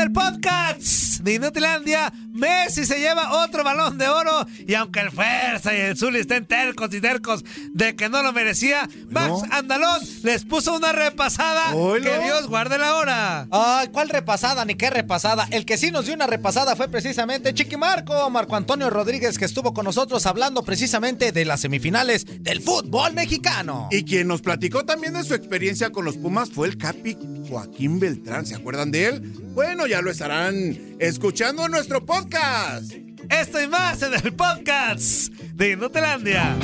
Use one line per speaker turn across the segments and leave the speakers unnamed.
En el podcast de Inutilandia, Messi se lleva otro balón de oro y aunque el Fuerza y el Zuli estén tercos y tercos de que no lo merecía, Max Andalón les puso una repasada que Dios guarde la hora.
Ay, ¿cuál repasada? Ni qué repasada. El que sí nos dio una repasada fue precisamente Chiqui Marco, Marco Antonio Rodríguez, que estuvo con nosotros hablando precisamente de las semifinales del fútbol mexicano.
Y quien nos platicó también de su experiencia con los Pumas fue el Capi Joaquín Beltrán. ¿Se acuerdan de él? Bueno, ya lo estarán escuchando en nuestro podcast.
Esto y más en el podcast de Inutilandia.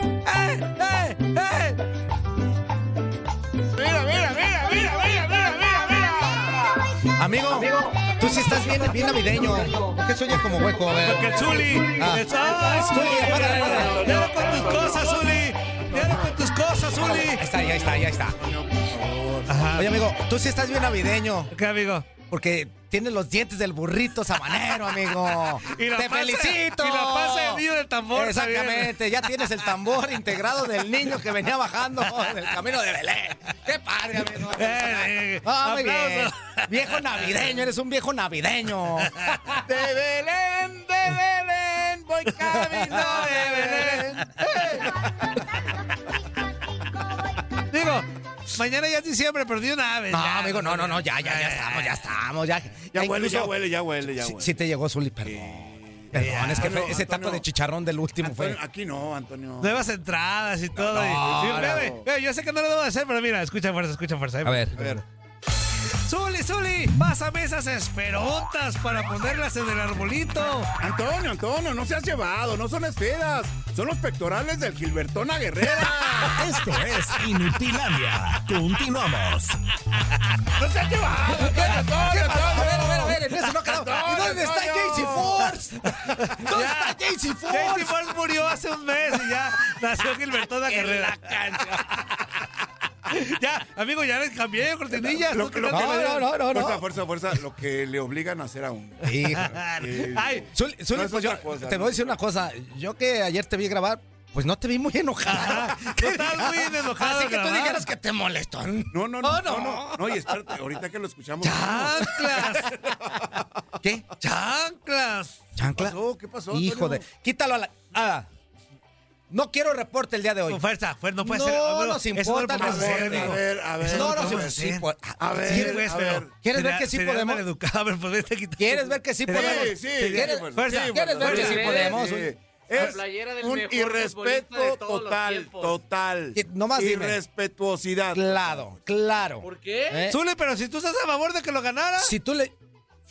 ¡Eh, eh, eh!
Mira, mira, mira, mira, mira, mira, mira, mira.
Amigo, tú sí estás bien, bien navideño. ¿Por qué sueñas como hueco? A ver.
Porque el Zuli.
Ah.
es- ¡Ay,
Zuli, apágale, apágale.
Ya con tus cosas, ya
está, ya está.
Ajá.
Oye, amigo, tú sí estás bien navideño.
¿Qué, amigo?
Porque tienes los dientes del burrito sabanero, amigo.
Y la
¡Te
pasa-
felicito!
y la pasa niño del tambor
Exactamente, ya tienes el tambor integrado del niño que venía bajando del camino de Belén. ¡Qué padre, amigo!
Eh, eh,
muy bien. Viejo navideño, eres un viejo navideño.
De Belén, de Belén, voy camino de Belén.
Mañana ya es diciembre, pero de una vez.
No,
ya.
amigo, no, no, no, ya, ya, ya estamos, ya estamos, ya.
Ya huele, ya huele, ya huele, ya
Sí,
huele.
sí te llegó Zuli, perdón. Perdón, es que fue
Antonio,
ese taco de chicharrón del último fue.
Antonio, aquí no, Antonio.
Nuevas entradas y todo. y-
No,
y-
no.
yo sé que no lo debo hacer, pero mira, escucha fuerza, escucha fuerza. eh.
A ver.
A ver.
Zuli, Zuli, pásame esas esperotas para ponerlas en el arbolito.
Antonio, Antonio, no seas llevado, no son esferas. Son los pectorales del Gilbertona Guerrera.
Esto es Inutilandia. Continuamos.
¡No seas llevado!
¿Qué
Antonio,
pasa? A ver, a ver, a
Antonio!
ver, en eso no quedamos. ¿Y dónde está
Antonio.
Jaycee Force? ¿Dónde está Jaycee
Jaycee
Force?
Force murió hace un mes y ya nació Gilbertona Carrera. ya, amigo, ya les cambié cortinilla.
Lo
¿Tú
que-
qué
lo
tal
que-
te
No, no, no, no,
Fuerza, fuerza, fuerza, lo que le obligan a hacer a uno.
Hijo.
Eh,
Ay,
Zuli, Zuli,
No es
pues yo
cosa,
te voy a decir una cosa. Yo que ayer te vi grabar, pues no te vi muy enojada.
Estás muy enojado
Así que tú dijeras que te molestó.
No, no, no,
No,
no,
no.
no, no, y espérate, ahorita que lo escuchamos.
¡Chanclas!
¿Qué?
¡Chanclas!
¿Chancla?
¿Qué pasó? ¿Qué pasó,
Hijo de. Quítalo a la. ah, no quiero reporte el día de hoy.
Con fuerza, fuerza, no puede
No
ser. amigo,
nos
eso
importa
no hacer,
reporte.
A ver, a ver.
No, no, sí,
hacer.
pues,
A ver,
Sí, pues,
a ver.
¿Quieres ver que sí podemos?
pero pues a
¿Quieres ver que sí podemos?
Sí, sí,
¿Quieres,
sí,
fuerza,
sí,
¿quieres ver que sí podemos?
Es
playera del
un irrespeto total, total.
Dime.
Irrespetuosidad.
Claro, claro.
¿Por qué?
¿Eh?
Zuli, pero si tú estás a favor de que lo ganara.
Si tú le.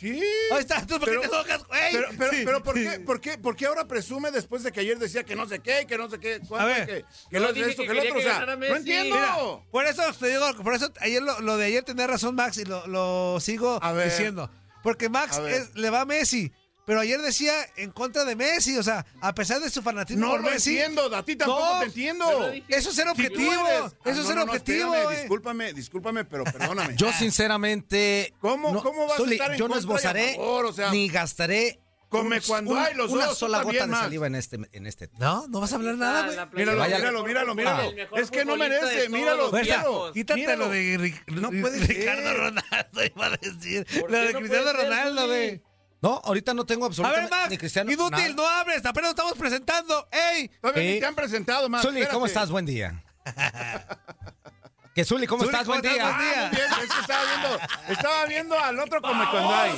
Sí.
Ahí está, ¿tú por qué
Pero-
te enojas, güey?
Pero, pero,
Sí.
pero ¿por, qué, por, qué, ¿por qué ahora presume después de que ayer decía que no sé qué, que no sé qué? cuánto,
A ver.
que, que lo
dije
esto,
que
que
quería
otro?
que
O sea, no entiendo.
Mira, por eso te digo, por eso ayer lo, lo de ayer tenía razón Max y lo, lo sigo diciendo. Porque Max es- le va a Messi. Pero ayer decía en contra de Messi, o sea, a pesar de su fanatismo
no
por
lo
Messi.
entiendo, a ti tampoco
No,
te entiendo.
Eso es ser objetivo.
Ah,
eso es
no,
ser
no, no,
objetivo.
espérame,
eh.
discúlpame, discúlpame, pero perdóname.
Yo, sinceramente.
¿Cómo- cómo vas a estar en
Yo no
contra
esbozaré
favor? O sea,
ni gastaré.
come
un-
cuando
un-
hay los
Una
dos,
sola gota de saliva en este. En este.
No, no vas a hablar nada, güey.
Míralo,
Vaya-
míralo, míralo, míralo.
Mejor
Es que no merece, míralo, míralo.
tiempos.
quítate lo
Míralo.
de Ric-
No puede
Ricardo. Ronaldo, iba a decir.
¿Por
Lo de
no
Cristiano Ronaldo, güey.
No, ahorita no tengo
A
absolutamente
ver, Max,
ni Cristiano.
inútil,
nada.
no hables, apenas estamos presentando. ¡Ey!
Todavía
Sí.
ni te han presentado, más.
Zuli, ¿cómo estás? Buen día. Que Zuli, ¿cómo
Zuli,
estás?
¿cómo
Buen
estás?
día.
Buen día.
Ah, muy bien, es que estaba viendo, estaba viendo al otro come cuando hay.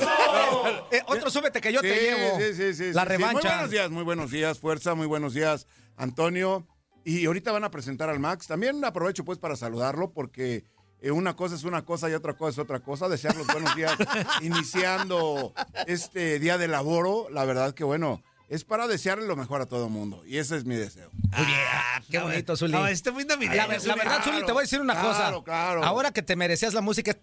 Eh, otro súbete que yo te llevo.
sí, sí, sí,
La
sí.
revancha.
Muy buenos días, muy buenos días, Fuerza, muy buenos días, Antonio. Y ahorita van a presentar al Max. También aprovecho pues para saludarlo porque eh, una cosa es una cosa y otra cosa es otra cosa. Desear los buenos días iniciando este día de laboro. La verdad que bueno, es para desearle lo mejor a todo el mundo. Y ese es mi deseo.
Ah,
qué bonito, Zuli.
No, este muy navideño,
La, la
Zuli.
verdad, Zuli, te voy a decir una
Claro,
cosa.
claro.
Ahora que te merecías la música,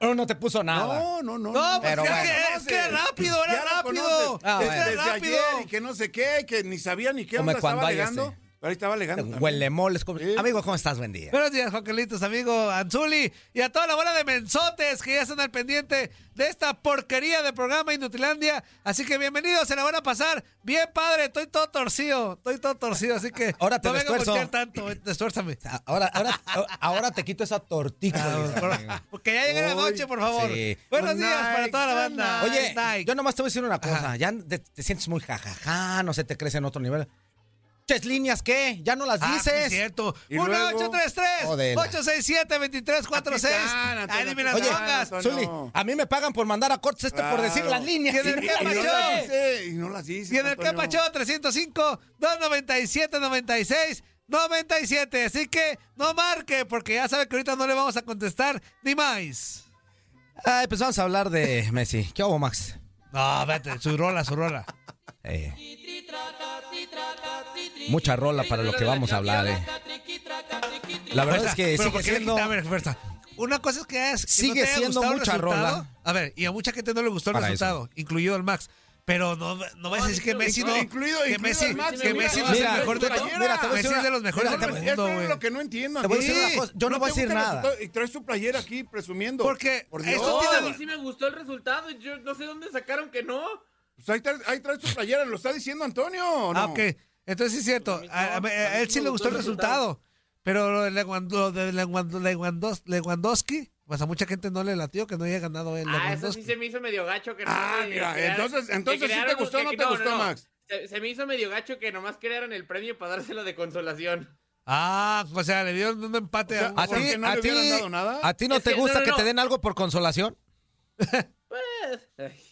no, no te puso nada.
No, no, no.
No, pues
Pero
es,
bueno.
que, es que rápido, era
Ya
rápido.
conoces.
Ah,
Desde,
bueno.
desde
Era
ayer
rápido.
y que no sé qué, que ni sabía ni qué
Como
onda
cuando
estaba
este.
Pero ahí estaba alegando. también.
Huele moles. como-
Sí.
Amigo, ¿cómo estás? Buen día.
Buenos días, Juan Carlitos, amigo Anzuli, y a toda la bola de mensotes que ya están al pendiente de esta porquería de programa Inutilandia. Así que bienvenidos, se la van a pasar bien padre. Estoy todo torcido, estoy todo torcido, así que
Ahora te
no vengo a tanto, destuérzame.
Ahora, ahora, ahora te quito esa tortita.
Ah, por- Porque ya llega la noche, por favor.
sí.
Buenos
Good
días para toda la banda.
Oye,
Night.
yo nomás te voy a decir una cosa.
Ajá.
Ya te, te sientes muy jajaja, no sé, te crees en otro nivel. ¿Ches líneas qué? ¿Ya no las
Ah, sí,
dices?
es cierto.
Y luego-
1-833-867-2346.
Están,
Ay, dime las
Oye,
longas.
Antonio.
Zuli, a mí me pagan por mandar a cortes este por decir
Claro.
las líneas.
¿Quién es
Y
el
mira,
que
Y no
Pacho?
las dice, y
en el
Antonio.
Capacho 305-297-96-97. Así que no marque, porque ya sabe que ahorita no le vamos a contestar ni más.
Ay, pues vamos a hablar de Messi. ¿Qué hago, Max?
No, vete, su rola, su rola.
Eh, mucha rola para lo que vamos a hablar, eh. La verdad es que sigue
¿por qué le
siendo...
quita? A ver, fuerza. Una cosa es que es que
Sigue
no te
siendo mucha
resultado.
rola.
A ver, y a mucha gente no le gustó el
Para
resultado, incluido el Max. Pero no, no vas a decir que Messi no.
Incluido-
que
incluido
Messi, que
mira,
Messi no es el mejor de
mira,
todos.
mira, te voy a
Messi
decir
es de los mejores
mira,
del mundo, güey.
lo que no entiendo.
Te voy a decir una cosa, yo no voy a decir nada.
Y traes tu playera aquí presumiendo.
Porque
Por Dios.
eso tiene-
a mí sí me gustó el resultado. y Yo no sé dónde sacaron que no.
Pues ahí, traes, ahí traes tu playera, ¿lo está diciendo Antonio o no?
Ah, ok. Entonces sí es cierto. A, a- a- a él sí le gustó el resultado. Pero lo de Lewandowski, pues a mucha gente no le latió que no haya ganado el
Ah, eso sí se me hizo medio gacho que no
Ah, mira,
crearon-
entonces- entonces sí te gustó o no te gustó, Max.
Se, se me hizo medio gacho que nomás crearon el premio para dárselo de consolación.
Ah, o sea, le dieron un empate
O sea,
a
¿A
un-
¿Por
ti,
no
a, ti,
hubieran dado nada?
¿A ti no
Es
te
que-
gusta
no, no,
que te den algo por consolación?
Pues. ay.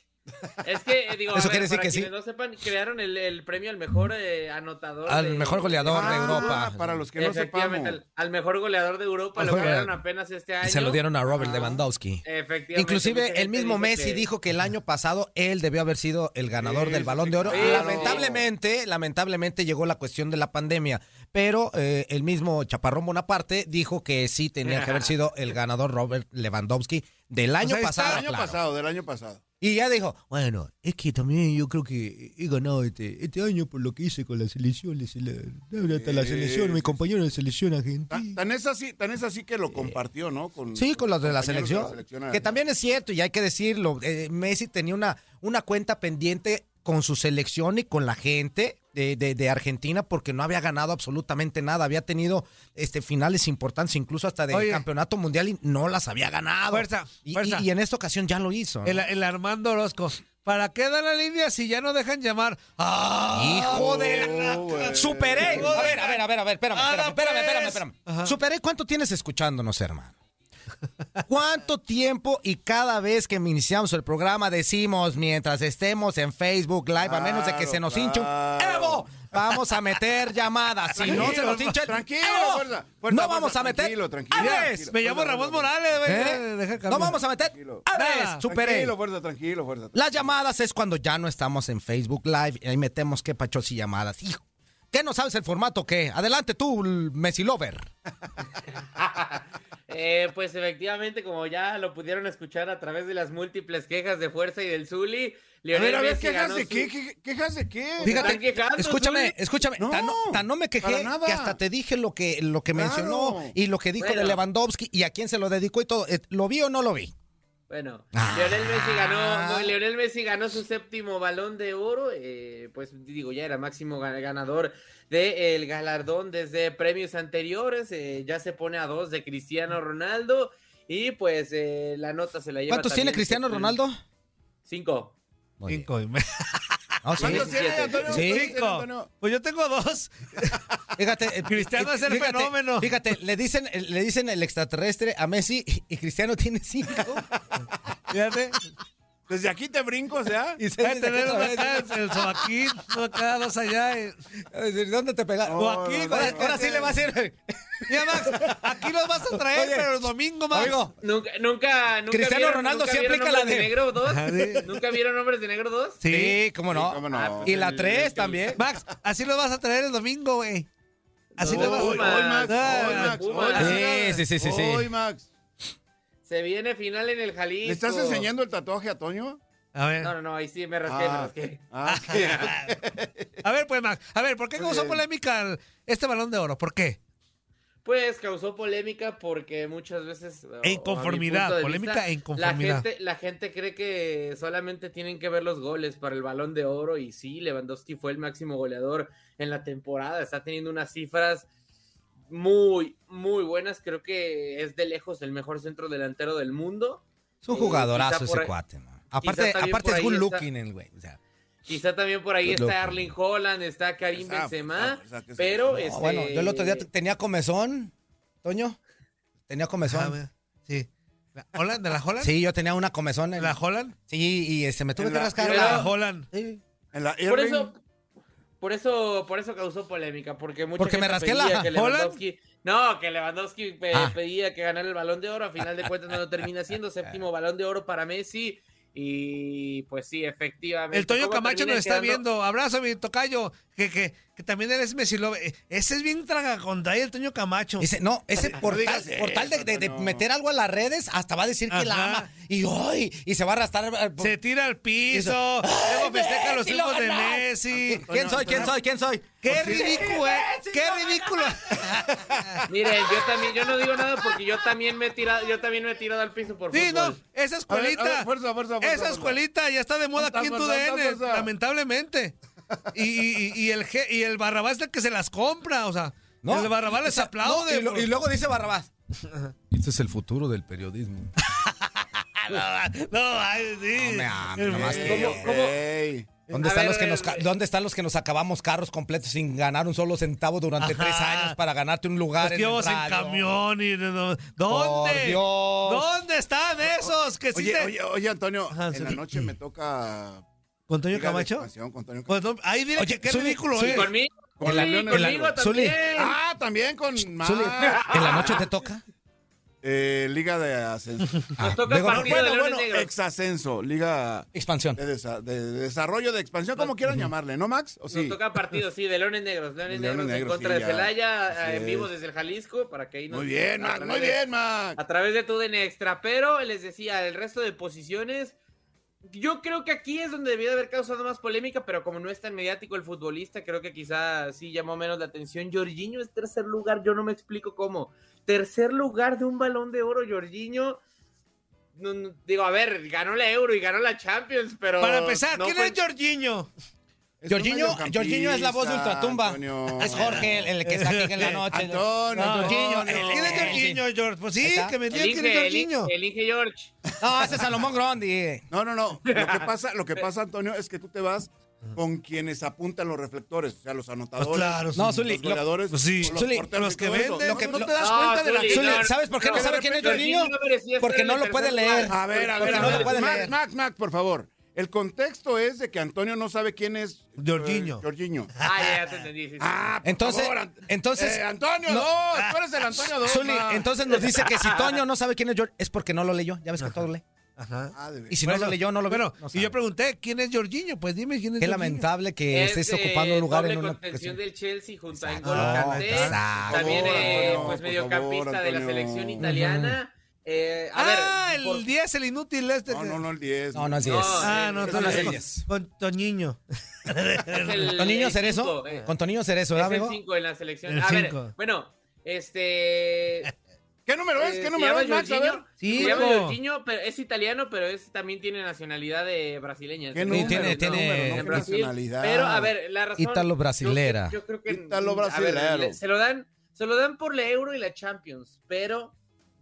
Es que, eh, digo, a
Eso
ver,
quiere decir
para
que sí.
no sepan, crearon el, el premio al mejor eh, anotador.
Al
de-
mejor goleador de
Ah,
Europa.
Para los que no
Efectivamente,
sepamos.
al, al mejor goleador de Europa.
Al
Lo
mejor
crearon apenas este año.
Y se lo dieron a Robert Lewandowski.
Efectivamente. mucha
Inclusive el mismo
dice
Messi
que-
dijo que el año pasado él debió haber sido el ganador
Sí,
del
sí,
Balón
sí,
de Oro.
claro.
Lamentablemente, lamentablemente llegó la cuestión de la pandemia, pero eh, el mismo Chaparrón Bonaparte dijo que sí tenía que haber sido el ganador Robert Lewandowski del año
está,
pasado.
Del año
claro.
pasado, del año pasado.
Y ya dijo, bueno, es que también yo creo que he ganado este, este año por lo que hice con la selección. la- hasta la
Sí,
selección, mi compañero de selección argentina.
tan es así, tan es así que lo compartió, ¿no? Con,
Sí, con los de la selección Que también es cierto, y hay que decirlo. eh, Messi tenía una, una cuenta pendiente con su selección y con la gente de, de- de Argentina porque no había ganado absolutamente nada. Había tenido este finales importantes, incluso hasta del
Oye.
campeonato mundial, y no las había ganado.
Fuerza,
Y,
fuerza.
y- y en esta ocasión ya lo hizo. ¿no?
El, el Armando Orozco. ¿Para qué dan la línea si ya no dejan llamar? ¡Ah!
Hijo de la...
Oh.
Superé. A ver, a ver, a ver, a ver, espérame, espérame,
Ahora,
espérame, espérame,
pues.
espérame.
Ajá.
Superé, ¿cuánto tienes escuchándonos, hermano? ¿Cuánto tiempo y cada vez que iniciamos el programa decimos mientras estemos en Facebook Live, a menos de que se nos hinche un. Evo, vamos a meter llamadas. Si no se nos hincha el
Tranquilo,
Evo,
fuerza, fuerza,
no vamos
fuerza,
a meter
tranquilo, tranquilo, tranquilo.
Me llamo
Fuerza,
Ramón Morales, güey.
¿Eh?
Deja
No vamos a meter
Nada.
superé.
Tranquilo, fuerza, tranquilo, fuerza.
Las llamadas es cuando ya no estamos en Facebook Live y ahí metemos qué pachos y llamadas. Hijo, ¿qué no sabes el formato o qué? Adelante tú, Messi Lover.
Eh, pues efectivamente, como ya lo pudieron escuchar a través de las múltiples quejas de Fuerza y del Zuli,
A
Lionel
ver, a ver, ¿quejas de
su-
qué? ¿Qué- ¿Quejas de qué?
Fíjate,
están quejando,
escúchame,
Zuli?
escúchame.
No,
tan, no, tan no me quejé que hasta te dije lo que, lo que
Claro.
mencionó y lo que dijo de
Bueno.
Lewandowski y a quién se lo dedicó y todo. Eh, ¿Lo vi o no lo vi?
Bueno,
Ah.
Lionel Messi ganó, no, Lionel Messi ganó su séptimo balón de oro, eh, pues digo, ya era máximo ga- ganador del galardón desde premios anteriores, eh, ya se pone a dos de Cristiano Ronaldo y pues eh, la nota se la lleva.
¿Cuántos tiene Cristiano Ronaldo?
Cinco.
Muy.
Cinco y
Ah, sí.
¿Cuántos tiene,
17.
Antonio?
Sí.
¿Cuántos tiene,
Cinco.
Antonio?
Pues yo tengo dos.
Fíjate, eh,
Cristiano es el
fíjate,
fenómeno.
Fíjate, le dicen, le dicen el extraterrestre a Messi y, Cristiano tiene cinco.
Fíjate.
Desde aquí te brinco, o sea.
Y se
que tener acá, el sobaquín, acá, dos allá. y-
¿Dónde te pega?
O aquí,
ahora,
con-
ahora sí le va a hacer.
Mira, Max, aquí los vas a traer,
Oye,
pero el domingo, Max.
Amigo,
Nunca, nunca, nunca
Cristiano
vieron,
Ronaldo
nunca
sí aplica la
Hombres
de-
Negro 2?
Ajá, sí.
¿Nunca vieron Hombres de Negro 2?
sí, cómo no.
Sí, cómo no.
Y la
El-
tres
el-
también.
Max, así los vas a traer el domingo, güey. Así
No,
los vas a
hoy, Max,
Ah,
hoy, Max, hoy,
Sí, sí, sí, sí, sí.
Hoy, Max.
Se viene final en el Jalisco.
¿Le estás enseñando el tatuaje a Toño?
A ver.
No, no, no, ahí sí me rasqué, me
Ah,
rasqué.
ah,
A ver, pues, Max. A ver, ¿por qué causó polémica el- este balón de oro? ¿Por qué?
Pues causó polémica porque muchas veces. punto de
polémica
vista,
e inconformidad.
La gente, la gente cree que solamente tienen que ver los goles para el balón de oro. Y sí, Lewandowski fue el máximo goleador en la temporada. Está teniendo unas cifras muy, muy buenas. Creo que es de lejos el mejor centro delantero del mundo.
Es un
Eh,
jugadorazo ese
ahí-
cuate, man. Aparte, aparte es good
está-
looking el güey. O sea,
Quizá también por ahí está Erling Holland, está Karim
Esa,
Benzema.
esa, esa que se-
pero
no,
este,
bueno, yo el otro día tenía comezón, Toño. Tenía
Ah,
comezón.
mira, sí. ¿La Holland? ¿De la Holland?
Sí, yo tenía una comezón.
¿De
En...
la Holland?
Sí, y este, me tuve
En
que rascar.
¿De
Pero-
la
la-
Holland?
Sí.
En la
Por eso, por eso, por eso causó polémica, porque mucha
Porque me rasqué
pedía
la-
que Lewandowski, no, que Lewandowski pe-
Ah.
pedía que ganara el Balón de Oro, a final de cuentas no lo termina siendo séptimo Balón de Oro para Messi y pues sí, efectivamente.
El Toño
¿Cómo
Camacho nos está
quedando?
viendo. Abrazo, mi tocayo. Que, que, que también eres Messi. Lo- eh, Ese es bien tragaconday, el Toño Camacho.
Dice, no, ese
No
portal,
digas
portal de,
eso,
de- de
Toño.
meter algo a las redes, hasta va a decir que la ama. Y hoy, y se va a arrastrar. eh, por-
Se tira al piso. Luego festeja los
lo
triunfos de. Messi.
¿Quién soy? ¿Quién soy? ¿Quién soy?
¡Qué ridículo, eh! ¡Qué ridículo!
Miren, yo también, yo no digo nada porque yo también me he tirado, yo también me he tirado al piso por
Sí, no,
fútbol.
esa
A ver, a
escuelita.
ver, fuerza, fuerza, fuerza,
esa escuelita ya está de moda aquí en tu DN, lamentablemente. Y, y- y el, y el Barrabás es el que se las compra, o sea.
No,
el Barrabás les
o sea,
aplaude.
no, y, lo-
por-
y luego dice Barrabás.
Este es el futuro del periodismo.
no, ay, sí.
No me. ¿Dónde están,
ver,
los que nos, ¿Dónde están los que nos acabamos carros completos sin ganar un solo centavo durante
Ajá.
tres años para ganarte un lugar
Los que
en el
en
radio?
camión y... no, no, ¿Dónde?
Dios.
¿Dónde están esos que sí
Oye,
te-
oye, oye, Antonio,
Ajá,
en
sí.
la noche me toca...
¿Con Toño Camacho?
Con Toño
Pues no, ahí dile
Oye,
que qué
Zuli,
ridículo
Zuli,
es.
Conmigo,
Con
sí,
la en
conmigo
la-
también.
Ah, también con
Zuli,
más.
¿En la noche te toca?
Eh, Liga de Ascenso.
Nos toca partido de
bueno, bueno, ex-ascenso, Liga
Expansión.
de, desa- de desarrollo, de expansión, como quieran llamarle, ¿no, Max? ¿O
Nos toca partido, sí, de Leones Negros. Leones,
Leones
Negros, en contra
sí,
de
ya.
Celaya, eh, en vivo
es.
desde el Jalisco, para que ahí nos...
Muy bien, Max, muy bien, Max.
A través de tu DN Extra, pero les decía, el resto de posiciones... Yo creo que aquí es donde debió de haber causado más polémica, pero como no es tan mediático el futbolista, creo que quizá sí llamó menos la atención. Jorginho es tercer lugar, yo no me explico cómo. Tercer lugar de un balón de oro, Jorginho. No, no, digo, a ver, ganó la Euro y ganó la Champions, pero.
Para empezar,
no
¿quién
fue-
es Jorginho?
Jorginho, Jorginho es la voz de Ultratumba.
Antonio.
Es Jorge, el, el que está aquí en la noche.
Antonio,
No, Jorginho,
¿Quién es Jorginho, George? Pues sí, que me
El
digan quién es
Inge, el,
Jorginho.
Inge- el Inge George.
No, ese es Salomón Grondi.
No, no, no. Lo que pasa, lo que pasa, Antonio, es que tú te vas con quienes apuntan los reflectores, o sea, los anotadores.
Pues claro,
No,
sí.
Zuli,
los
lo-
goleadores,
pues sí.
los
Zuli,
porteros
los que venden,
Lo que
lo-
no te das
No,
cuenta de la
no,
¿sabes por qué no
no,
sabe quién es Jorginho? Porque no lo puede leer.
A ver, a ver, a
no
ver.
leer.
Max, Max, por favor. El contexto es de que Antonio no sabe quién es eh,
Jorginho.
Jorginho.
Ah, ya, ya te entendí. sí, sí.
Ah, por
Entonces,
favor,
entonces,
Eh, Antonio,
no.
dos. Tú eres el Antonio dos.
Zuli, entonces nos dice que si Toño no sabe quién es George, es porque no lo leyó. Ya ves que todo lee.
Ajá.
Ah.
Y si no lo leyó, no lo ve.
Bueno,
no
y yo pregunté, ¿quién es Jorginho? Pues dime quién es
Qué
Jorginho.
lamentable que
Es,
estés
eh,
ocupando un lugar en una
contención del Chelsea junto a. N'Golo Kanté, también eh, pues mediocampista de la selección italiana. Eh, a
ah,
ver,
el
por-
10, el inútil este.
No, no, no, el 10.
No, no es
No,
10.
Ah, no, tú
no es
eres
el
con,
10.
con Toñiño.
el-
¿Con niño
el
Cerezo?
cinco, eh.
¿Con Toño Cerezo, ¿verdad,
el
amigo?
5 en la selección.
El
a ver,
cinco.
bueno, este...
¿Qué número es?
eh,
¿Qué número es, Max? A ver.
Sí,
se llama. Jorginho, pero es italiano, pero es, también tiene nacionalidad de brasileña.
¿Qué número?
tiene-
¿Qué
tiene-
número? ¿No? ¿Qué
Brasil.
nacionalidad?
Pero, a ver, la razón...
Ítalo-brasilera.
Yo, yo creo que...
Ítalo-brasilero.
a ver, le- se lo dan... Se lo dan por la Euro y la Champions, pero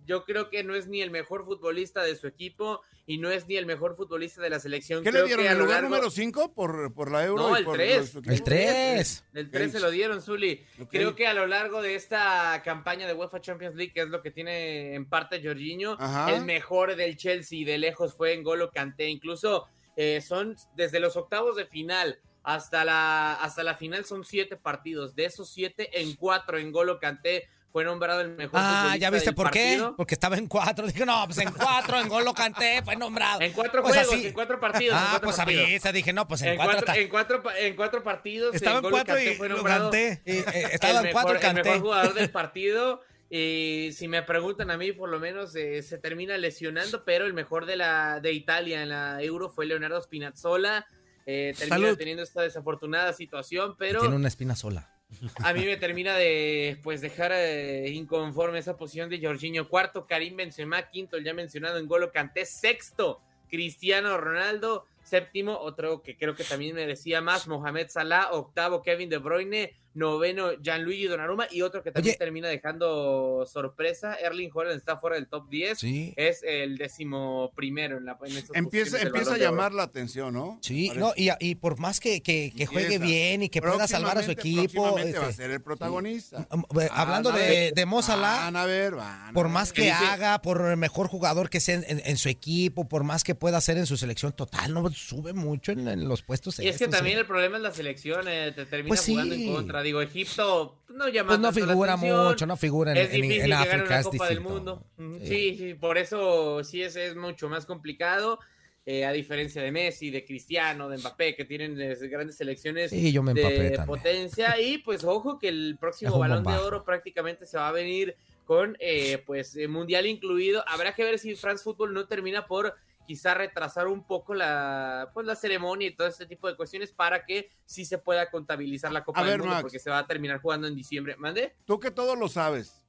yo creo que no es ni el mejor futbolista de su equipo y no es ni el mejor futbolista de la selección.
¿Qué
Creo
le dieron?
que
¿El lugar
largo-
número 5 por, por la Euro?
No, el
por
3.
los-
El 3.
El 3 se lo dieron, Zuli.
Ok.
Creo que a lo largo de esta campaña de UEFA Champions League, que es lo que tiene en parte Jorginho,
Ajá.
el mejor del Chelsea de lejos fue N'Golo Kanté. Incluso eh, son desde los octavos de final hasta la, hasta la final son siete partidos. De esos siete, en cuatro N'Golo Kanté fue nombrado el mejor
Ah, ¿ya viste por qué?
partido.
Porque estaba en cuatro. Dije, no, pues en cuatro, en gol lo canté, fue nombrado.
En cuatro
Pues
juegos,
así.
en cuatro partidos.
Ah,
cuatro
pues
partidos.
avisa. Dije, no, pues en,
En
cuatro.
cuatro,
está-
en, cuatro, en cuatro partidos.
Estaba en cuatro y
fue
lo
nombrado
canté.
y, eh, estaba
el
en cuatro,
el
canté.
mejor jugador del partido. Y si me preguntan a mí, por lo menos eh, se termina lesionando, pero el mejor de la de Italia en la Euro fue Leonardo Spinazzola. Eh, termina
Salud.
teniendo esta desafortunada situación, pero
Tiene una espina sola.
A mí me termina de pues dejar eh, inconforme esa posición de Jorginho. Cuarto, Karim Benzema. Quinto, ya mencionado en Golo Canté. Sexto, Cristiano Ronaldo. Séptimo, otro que creo que también merecía más, Mohamed Salah. Octavo, Kevin De Bruyne. Noveno, Gianluigi Donnarumma. Y otro que también
Oye.
termina dejando sorpresa, Erling Haaland está fuera del top 10.
Sí.
Es el décimo primero en la en
Empieza, empieza a llamar la atención, ¿no?
Sí,
Parece.
no, y, y por más que, que, que juegue bien y que pueda salvar a su equipo.
próximamente va a
este,
ser el protagonista.
um, eh, hablando
Van a
de,
ver,
de Mo Salah,
Van a ver, van a
por más que haga, por el mejor jugador que sea en, en- en su equipo, por más que pueda hacer en su selección total, no sube mucho en, en los puestos.
Y es que también
¿eh?
el problema es la selección, eh, te termina
Pues sí.
jugando en contra. Digo, Egipto no llama
Pues no figura mucho, no figura en,
es
en- en África,
una
es
Copa del. Mundo.
Sí.
Sí, sí, por eso sí es, es mucho más complicado. eh, a diferencia de Messi, de Cristiano, de Mbappé, que tienen grandes selecciones
Sí, yo me
de
también.
potencia. Y pues ojo que el próximo balón de oro prácticamente se va a venir con eh, pues mundial incluido. Habrá que ver si France Football no termina por quizá retrasar un poco la pues la ceremonia y todo este tipo de cuestiones para que sí se pueda contabilizar la Copa
A
del
ver,
Mundo
Max.
porque se va a terminar jugando en diciembre. ¿Mande?
Tú que todo lo sabes,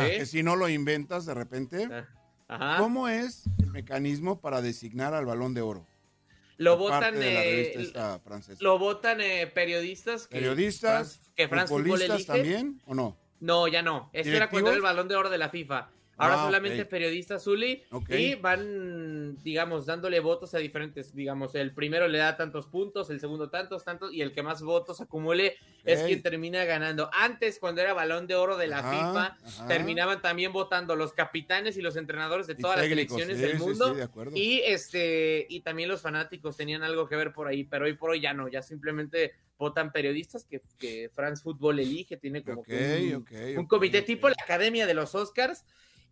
que si no lo inventas de repente,
Ah, Ajá.
¿cómo es el mecanismo para designar al balón de oro?
Lo votan eh, lo votan eh, periodistas que
¿Periodistas?
France- que France Football
¿Futbolistas
elige.
también o no?
No, ya no. Este era cuando era el balón de oro de la FIFA. Ahora
Ah,
solamente periodistas Zuli y van, digamos, dándole votos a diferentes, digamos, el primero le da tantos puntos, el segundo tantos, tantos, y el que más votos acumule es quien termina ganando. Antes, cuando era balón de oro de la
Ajá,
FIFA,
ajá.
terminaban también votando los capitanes y los entrenadores de todas las selecciones
sí,
del
sí,
mundo.
sí, de acuerdo.
Y este, y también los fanáticos tenían algo que ver por ahí, pero hoy por hoy ya no, ya simplemente votan periodistas que, que France Football elige, tiene como que un, un comité tipo la Academia de los Oscars.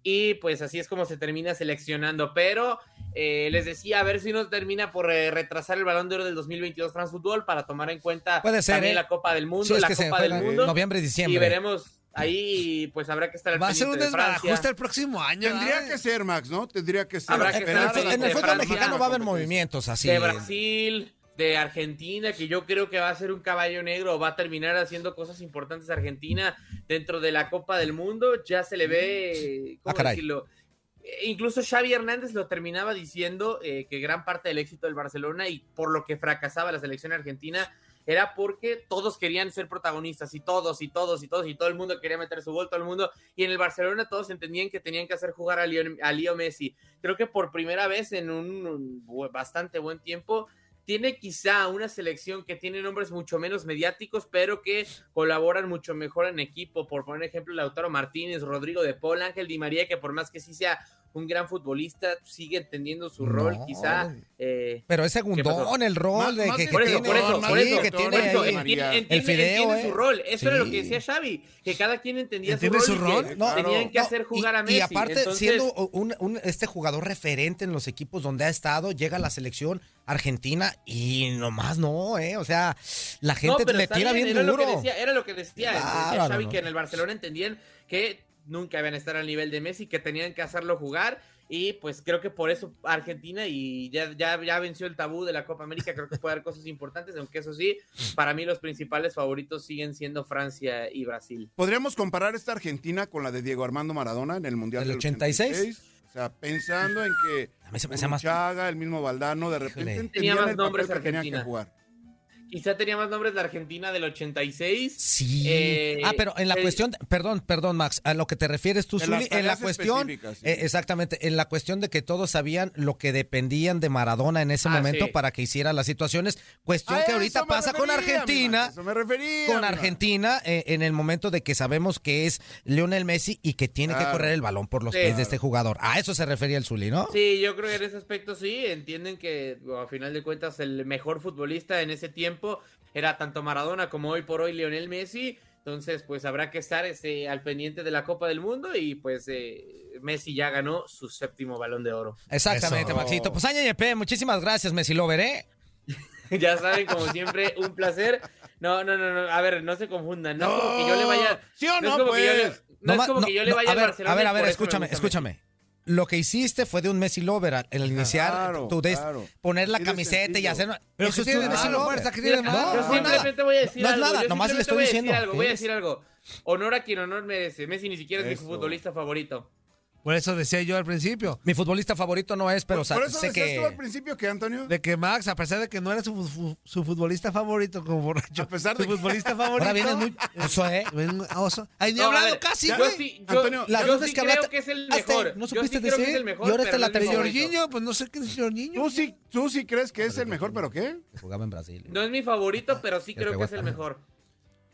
Y pues así es como se termina seleccionando. Pero eh, les decía, a ver si nos termina por eh, retrasar el balón de oro del 2022 France Football para tomar en cuenta
Puede ser,
también
¿eh?
la Copa del Mundo,
Sí,
la Copa del Mundo.
noviembre, diciembre.
Y veremos ahí, pues habrá que estar al
Va a ser un desbarajuste el próximo año.
Tendría
¿eh?
que ser, Max, ¿no? Tendría que ser.
Habrá que
en,
estar
el, en el fútbol
Francia.
mexicano va a haber movimientos así.
de Brasil, de Argentina, que yo creo que va a ser un caballo negro, va a terminar haciendo cosas importantes Argentina dentro de la Copa del Mundo, ya se le ve, ¿cómo
Ah,
decirlo? Eh, Incluso Xavi Hernández lo terminaba diciendo eh, que gran parte del éxito del Barcelona y por lo que fracasaba la selección argentina era porque todos querían ser protagonistas y todos y todos y todos y todo el mundo quería meter su gol, todo el mundo y en el Barcelona todos entendían que tenían que hacer jugar a Leo, a Leo Messi. Creo que por primera vez en un, bastante buen tiempo tiene quizá una selección que tiene nombres mucho menos mediáticos, pero que colaboran mucho mejor en equipo. Por poner ejemplo, Lautaro Martínez, Rodrigo de Paul, Ángel Di María, que por más que sí sea un gran futbolista, sigue entendiendo su rol,
No.
quizá. eh,
Pero es segundón el rol de que,
que
que
por eso,
tiene,
por eso,
sí,
por eso,
que
por
tiene
por eso,
ahí.
María.
entiende, entiende-
El fideo,
entiende
¿eh?
su rol. Eso era lo
Sí.
que decía Xavi, que cada quien entendía su
¿Entiende
rol.
su
y que
rol?
No,
tenían que
no,
hacer jugar
y,
a Messi.
Y aparte,
Entonces,
siendo un, un- este jugador referente en los equipos donde ha estado, llega a la selección argentina y nomás no, ¿eh? O sea, la gente le tira
bien,
bien,
era
duro.
Lo que decía, era lo que decía, decía
Claro,
Xavi
no.
que en el Barcelona entendían que nunca iban a estar al nivel de Messi, que tenían que hacerlo jugar y pues creo que por eso Argentina y ya, ya, ya venció el tabú de la Copa América, creo que puede dar cosas importantes, aunque eso sí, para mí los principales favoritos siguen siendo Francia y Brasil.
¿Podríamos comparar esta Argentina con la de Diego Armando Maradona en el Mundial
¿Del
del
86?
O sea, pensando en que Chaga, el mismo Valdano, de repente entendían
Tenía más
el
nombres
papel que que
Argentina.
jugar.
Quizá tenía más nombres la Argentina del 86.
Sí.
Eh,
ah, pero en la cuestión, de- perdón, perdón, Max, a lo que te refieres tú,
En
Zuli, en la cuestión,
sí.
eh, exactamente, en la cuestión de que todos sabían lo que dependían de Maradona en ese
Ah,
momento
sí.
para que hiciera las situaciones, cuestión
A
que ahorita pasa con
refería,
Argentina.
Eso me refería.
Con. Argentina, eh, en el momento de que sabemos que es Lionel Messi y que tiene que correr el balón por los
Sí.
pies de este jugador. A eso se refería el Zuli, ¿no?
Sí, yo creo que en ese aspecto sí, entienden que bueno, a final de cuentas el mejor futbolista en ese tiempo era tanto Maradona como hoy por hoy Lionel Messi, entonces pues habrá que estar este, al pendiente de la Copa del Mundo y pues eh, Messi ya ganó su séptimo balón de oro.
Exactamente,
Eso.
Maxito. Pues Aña Yepe, muchísimas gracias, Messi Lover, ¿eh?
ya saben, como siempre, un placer. No, no, no, no, a ver, no se confundan, no, es como que yo le vaya...
¿Sí o
no es
no,
como que yo le-
pues?
no es como que yo le
no,
vaya
a
al
ver,
Barcelona
a ver, a ver, escúchame, escúchame. Lo que hiciste fue de un Messi Lover al- al iniciar,
claro,
tú des-
claro.
poner la camiseta y hacer...
Pero
eso
¿qué
es
tiene
Messi Lover. No,
yo simplemente
nada.
voy a decir
No es
algo.
nada,
yo
nomás le estoy
voy a
diciendo.
decir algo, voy a decir algo. Honor a quien honor merece. Messi ni siquiera es
Eso.
mi futbolista favorito.
Por eso decía yo al principio.
Mi futbolista favorito no es, pero
Por,
sa-
por eso
sé
decías tú al
que...
principio que Antonio.
De que Max, a pesar de que no era su, su futbolista favorito como borracho,
A pesar de
su
que-
futbolista favorito.
Ahora vienes muy... Eso, ¿eh?
Ven, oso. Ay, ni
No,
hablado
ver,
casi, güey.
Yo sí, yo,
Antonio,
las
yo
veces
sí
que
creo
hablaste-
que es el mejor.
no
yo
supiste
sí que es
decir.
el mejor.
Y ahora está la
no
tele-.
Jorginho, pues no sé qué es Jorginho.
¿Tú sí, tú sí crees que es el mejor, pero qué?
Jugaba en Brasil.
No es mi favorito, pero sí
Que
creo que es el
hasta-
mejor.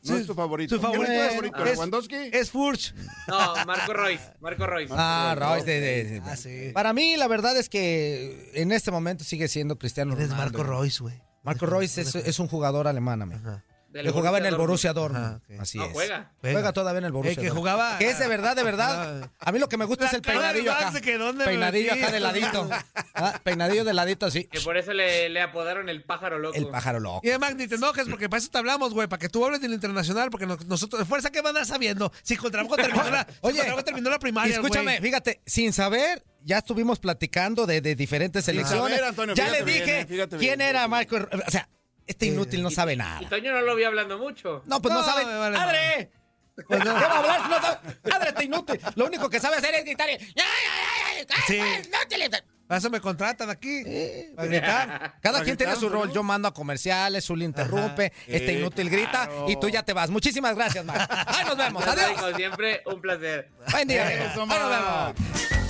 No es tu favorito.
su favorito
¿Quién es
es-
favorito?
es-
¿Lewandowski?
Es Furch.
No, Marco Royce. Marco Royce.
Ah, Royce de, de- de-
Ah, sí.
Para mí, la verdad es que en este momento sigue siendo Cristiano Ronaldo.
Marco Royce, güey.
Marco Royce es, es un jugador alemán, amigo.
Ajá.
Del
Que jugaba en el
Borussia
Dortmund.
Ah.
Así
No,
es.
juega.
Juega todavía en el
El
Borussia
que
Dortmund.
jugaba.
Que es de verdad, de verdad. A mí lo que me gusta es el peinadillo acá.
de que dónde me
Peinadillo acá de ladito. Ah, Peinadillo de ladito así.
Que por eso le, le apodaron el pájaro loco.
El pájaro loco.
Y además ni te enojes porque para eso te hablamos, güey, para que tú hables del internacional, porque nos- nosotros, fuerza que van a sabiendo. Si contra Boca terminó la,
Oye,
si terminó la primaria,
Escúchame, fíjate, sin saber, ya estuvimos platicando de, de diferentes selecciones.
saber, Antonio,
ya le
bien,
dije
eh,
quién
bien,
era Marco. O sea, este inútil no sabe
Y
nada.
Toño no lo vi hablando mucho.
No, pues no, sabe.
vale
¡Padre!
Pues no.
¿Qué va a hablar no sabe? ¡Padre, este inútil! Lo único que sabe hacer es gritar. y- ¡Ay, ay, ay, ay!
Sí.
ay, inútil!
Para eso me contratan aquí. Para gritar.
Cada
Para
quien tiene
gritar,
su rol.
¿no?
Yo mando a comerciales, Zul interrumpe, este
Sí,
inútil grita
claro.
y tú ya te vas. Muchísimas gracias, Max. ¡Ay, nos vemos! ¡Adiós!
como siempre, un placer.
Buen día.
Eso,
¡Ay, nos vemos!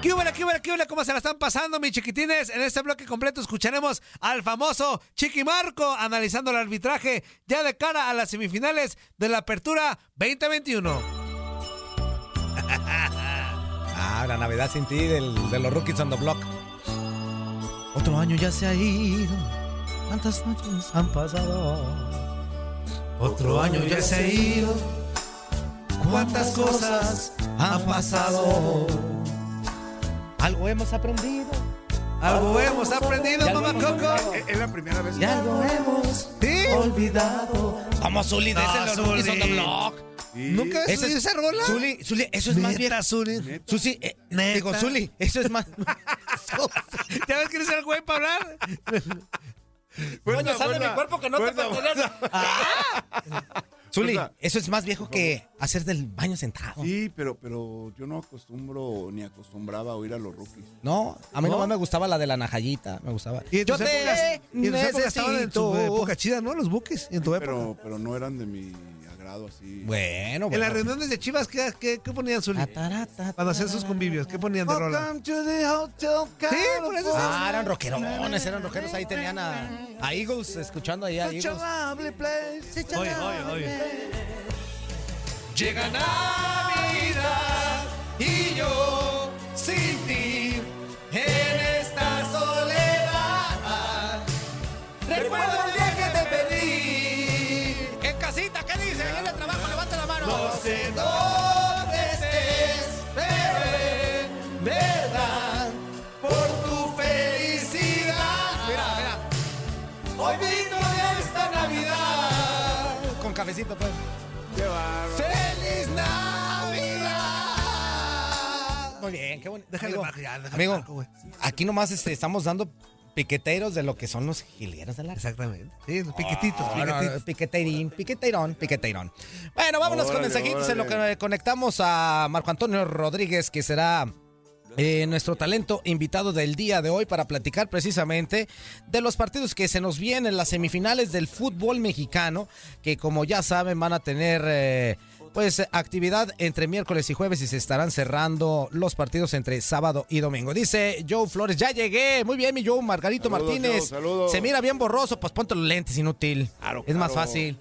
¿Qué hubo, qué hubo, qué hubo? ¿Cómo se la están pasando, mis chiquitines? En este bloque completo escucharemos al famoso Chiqui Marco analizando el arbitraje ya de cara a las semifinales de la Apertura 2021.
Ah, la Navidad sin ti del- de los Rookies on the Block. Otro año ya se ha ido. ¿Cuántas noches han pasado? Otro año ya se ha ido. ¿Cuántas cosas han pasado? Algo hemos aprendido.
Algo hemos aprendido, mamá Coco.
¿Es la primera vez?
Y algo hemos
¿Sí?
olvidado. Como Zully de
No,
ese on the
Zuli.
Block.
Sí.
¿Nunca has
Ese
esa rola?
Zuli, Zuli, eso es más
Neta,
viejo.
Zuli.
Susi, eh,
Neta.
digo, Zuli, eso es más.
¿Ya ves quién es el güey para hablar?
Coño, sale de mi cuerpo que no te
fuerza,
pertenece. Zuli, eso es más viejo que hacer del baño sentado.
Sí, pero, pero yo no acostumbro ni acostumbraba a oír a los rookies.
No, a mí
¿No?
nomás me gustaba la de la najayita, me gustaba.
Y
Yo te
épocas, y en
necesito.
su época chida, ¿no? Los buques. Y en tu época.
Pero, pero no eran de mi agrado así.
Bueno,
En
bueno.
las reuniones de Chivas, ¿qué, qué, qué ponían, Zuli?
Atarata,
Cuando hacían sus convivios, ¿qué ponían de rola?
Welcome to the hotel
Sí, por eso
Ah, eran rockerones, eran rockeros. Ahí tenían a, a Eagles, escuchando ahí a Eagles.
Oye, oye, oye.
Llega Navidad y yo sin ti en No sé dónde estés, pero en verdad, por tu felicidad. Mira, mira. Hoy vino esta Navidad. Con cafecito, pues. ¡Feliz Navidad! Muy bien, qué bonito.
Déjale
Amigo,
déjale
amigo,
Marco,
aquí nomás este, estamos dando piqueteros de lo que son los jilgueros del arco.
Exactamente. Sí, los piquetitos,
no,
piquetitos.
piqueterín, piqueteirón, piqueteirón. Bueno, vámonos con
Órale,
mensajitos en lo que conectamos a Marco Antonio Rodríguez, que será eh, nuestro talento invitado del día de hoy para platicar precisamente de los partidos que se nos vienen, las semifinales del fútbol mexicano, que como ya saben van a tener... eh, pues actividad entre miércoles y jueves y se estarán cerrando los partidos entre sábado y domingo. Dice Joe Flores, ya llegué. Muy bien, mi Joe. Margarito
Saludos,
Martínez.
Joe, saludos.
Se mira bien borroso, pues ponte los lentes, inútil.
Claro,
es más fácil.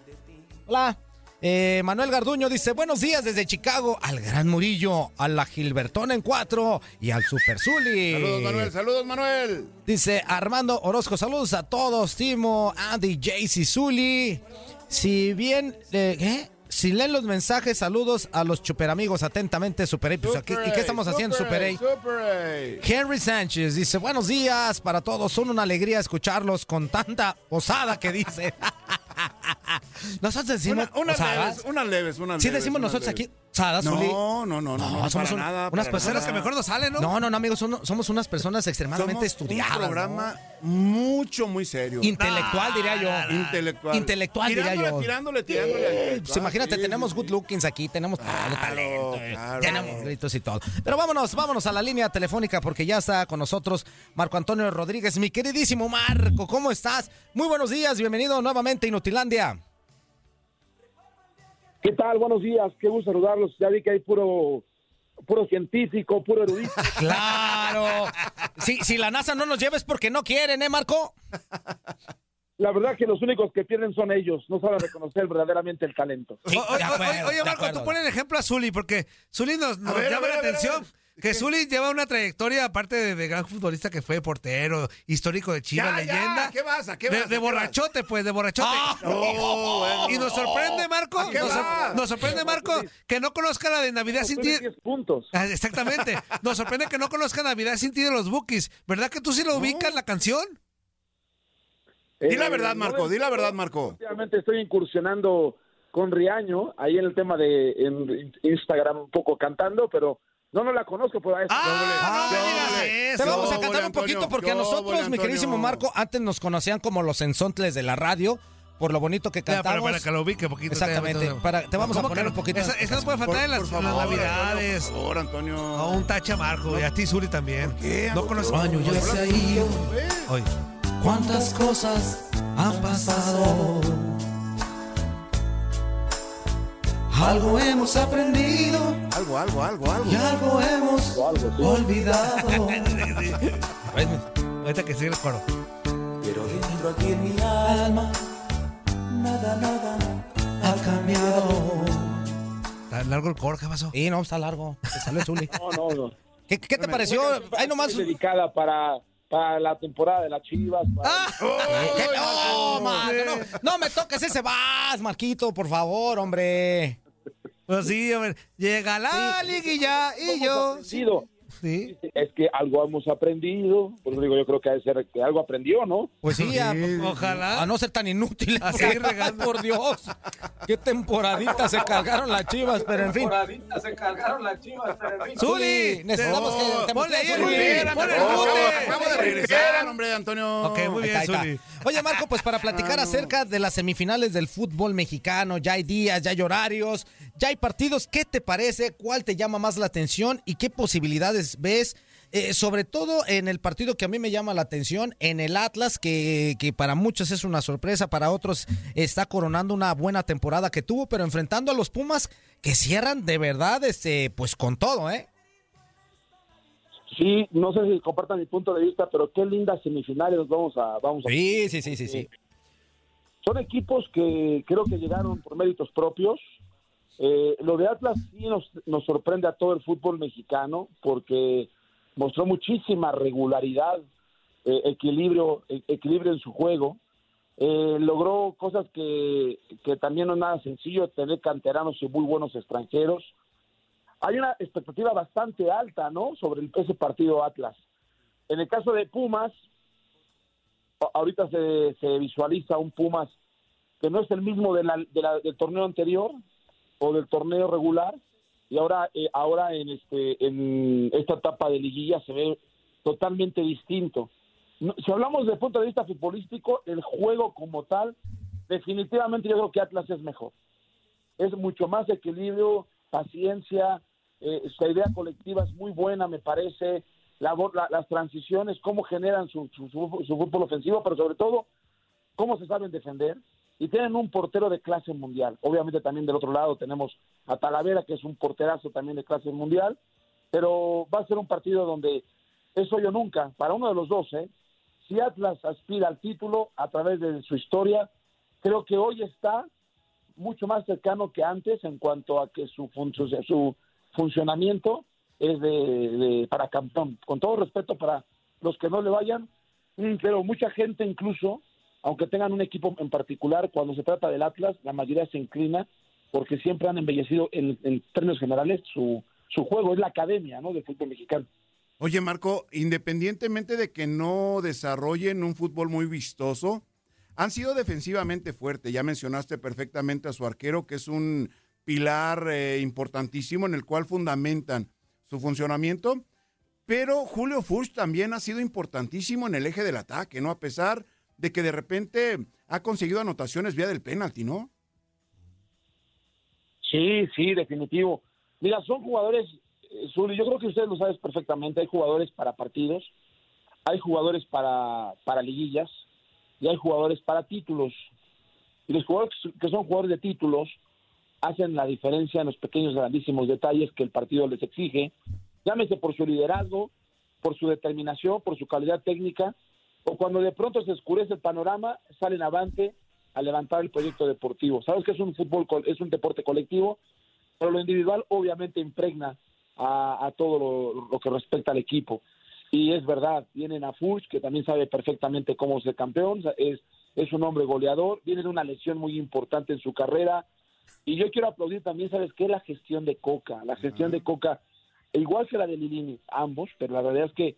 Hola. Eh, Manuel Garduño dice, buenos días desde Chicago, al Gran Murillo, a la Gilbertona en cuatro y al Super Zuli.
Saludos, Manuel. Saludos, Manuel.
Dice Armando Orozco, saludos a todos, Timo, Andy, Jace y Zuli. Si bien, eh, ¿qué? Si leen los mensajes, saludos a los superamigos atentamente, Super A. Pues ¿Y qué estamos haciendo, Super A?
Super A.
Henry Sánchez dice, buenos días para todos, son una alegría escucharlos con tanta osada que dice. nosotros decimos
Una- unas
osadas.
leves, unas leves,
Sí
leves,
decimos nosotros
leves.
aquí Zuli.
No, no, no, no, no,
No, somos
para
un-
nada,
unas
para
personas
nada.
que mejor no salen, ¿no?
No, no, no, amigos, son- somos unas personas extremadamente
Somos
estudiadas.
Un
¿no?
programa mucho, muy serio.
Intelectual, diría yo.
Intelectual.
Intelectual, diría yo.
Tirándole, tirándole.
Pues imagínate,
sí,
tenemos
sí,
good lookings aquí, tenemos
Claro,
talento, eh,
claro.
tenemos gritos y todo. Pero vámonos, vámonos a la línea telefónica porque ya está con nosotros Marco Antonio Rodríguez. Mi queridísimo Marco, ¿cómo estás? Muy buenos días, bienvenido nuevamente a Inutilandia.
¿Qué tal? Buenos días, qué gusto saludarlos. Ya vi que hay puro, puro científico, puro erudito.
Claro. Si, si la NASA no nos lleva es porque no quieren, ¿eh, Marco?
La verdad que los únicos que pierden son ellos, no saben reconocer verdaderamente el talento.
Sí,
O- o-
de
o-
acuerdo,
oye, Marco,
acuerdo.
tú pones el ejemplo a Zuli, porque Zuli nos, nos
ver,
llama
ver,
la
a ver, a
atención.
ver.
Que Zuli lleva una trayectoria, aparte de, de gran futbolista que fue portero, histórico de Chivas,
Ya, ya,
leyenda.
¿qué vas? ¿A qué
de,
vas? ¿A
de
qué
borrachote, pues, de borrachote.
Ah,
Oh, bueno.
Y nos sorprende, Marco,
¿A qué
nos, sorprende, Marco, que no conozca la de Navidad sin ti.
Tienes 10 puntos.
Ah, Exactamente. Nos sorprende que no conozca Navidad sin ti de los Bookies. ¿Verdad que tú sí lo ubicas la canción?
Di la
Eh,
verdad,
no
Marco,
es-
di la verdad, Marco.
Últimamente estoy incursionando con Riaño, ahí en el tema de en Instagram un poco cantando, pero no, no la conozco por ahí.
Ah, no me digas
Te
eso.
vamos a cantar un poquito porque a nosotros, mi queridísimo. Marco, antes nos conocían como los ensontles de la radio por lo bonito que
Ya, pero
cantamos.
para que lo ubique poquito.
Exactamente. Para- te vamos a
¿Cómo
poner
que
un poquito
Esa, esa no puede faltar en las,
Por
las
favor,
navidades.
Por favor, Antonio.
A un tacha Marco y a ti, Zuli, también.
qué?
No conoces.
Año ya se ha ido. ¿Cuántas cosas han pasado? Algo hemos aprendido
Algo, algo, algo, algo.
y algo hemos olvidado.
Ahorita que sigue el coro.
Pero dentro aquí en mi alma, nada, nada ha cambiado.
Está largo el coro, ¿qué pasó?
Sí, no, está largo. Te salió Zuli.
No, no, no.
¿Qué, qué te pareció? Ahí nomás.
Dedicada para, para la temporada de las Chivas. para-
¡Ah!
¿Qué? No, Marco, no, no me toques ese vas, Marquito, por favor, hombre.
Pues sí, ver. Llega la liguilla y yo. Sí.
Es que algo hemos aprendido. Por eso digo, yo creo que, ha de ser que algo aprendió, ¿no?
Pues sí, a,
Ojalá.
a no ser tan inútil.
A seguir regando.
Por Dios. Qué temporadita se cargaron las chivas, pero en fin.
Zuli,
necesitamos que te
ponle ahí el
Espérame,
ponle el.
Acabo de regresar, hombre, Antonio.
Ok, muy bien,
está,
Zuli.
está. Oye, Marco, pues para platicar acerca de las semifinales del fútbol mexicano, ya hay días, ya hay horarios, ya hay partidos. ¿Qué te parece? ¿Cuál te llama más la atención? ¿Y qué posibilidades ves? Eh, sobre todo en el partido que a mí me llama la atención, en el Atlas, que, que para muchos es una sorpresa, para otros está coronando una buena temporada que tuvo, pero enfrentando a los Pumas que cierran de verdad, este, pues con todo, ¿eh?
Sí, no sé si compartan mi punto de vista, pero qué lindas semifinales vamos a vamos a
Sí, sí, sí, sí, sí.
Son equipos que creo que llegaron por méritos propios. Eh, lo de Atlas sí nos, nos sorprende a todo el fútbol mexicano porque mostró muchísima regularidad, eh, equilibrio, e- equilibrio en su juego. Eh, logró cosas que, que también no es nada sencillo, tener canteranos y muy buenos extranjeros. Hay una expectativa bastante alta, ¿no? Sobre el- ese partido Atlas. En el caso de Pumas, ahorita se, se visualiza un Pumas que no es el mismo de la- de la- del torneo anterior o del torneo regular, y ahora, eh, ahora en, este, en esta etapa de liguilla se ve totalmente distinto. No, si hablamos desde el punto de vista futbolístico, el juego como tal, definitivamente yo creo que Atlas es mejor. Es mucho más equilibrio, paciencia, eh, idea colectiva es muy buena, me parece, la, la- las transiciones, cómo generan su, su, su- su fútbol ofensivo, pero sobre todo, cómo se saben defender. Y tienen un portero de clase mundial. Obviamente también del otro lado tenemos a Talavera, que es un porterazo también de clase mundial, pero va a ser un partido donde eso yo nunca, para uno de los dos, ¿eh? Si Atlas aspira al título a través de su historia, creo que hoy está mucho más cercano que antes en cuanto a que su, fun- su, funcionamiento es de, de- para campeón. Con todo respeto para los que no le vayan, mm, pero mucha gente incluso, aunque tengan un equipo en particular, cuando se trata del Atlas, la mayoría se inclina porque siempre han embellecido en, en términos generales su, juego, es la academia ¿no? del fútbol mexicano.
Oye, Marco, independientemente de que no desarrollen un fútbol muy vistoso, han sido defensivamente fuertes. Ya mencionaste perfectamente a su arquero, que es un pilar eh, importantísimo en el cual fundamentan su funcionamiento. Pero Julio Furch también ha sido importantísimo en el eje del ataque, ¿no? A pesar de que de repente ha conseguido anotaciones vía del penalti, ¿no?
Sí, sí, definitivo. Mira, son jugadores, eh, Zuli, yo creo que ustedes lo saben perfectamente, hay jugadores para partidos, hay jugadores para, para liguillas y hay jugadores para títulos. Y los jugadores que son jugadores de títulos hacen la diferencia en los pequeños grandísimos detalles que el partido les exige, llámese por su liderazgo, por su determinación, por su calidad técnica, o cuando de pronto se oscurece el panorama, salen avante a levantar el proyecto deportivo. Sabes que es un fútbol, es un deporte colectivo, pero lo individual obviamente impregna a, a todo lo, lo que respecta al equipo. Y es verdad, vienen a Fuchs, que también sabe perfectamente cómo ser campeón, es, es un hombre goleador, viene de una lesión muy importante en su carrera. Y yo quiero aplaudir también, ¿sabes qué? La gestión de Coca. La gestión de Coca, igual que la de Lilini, ambos, pero la realidad es que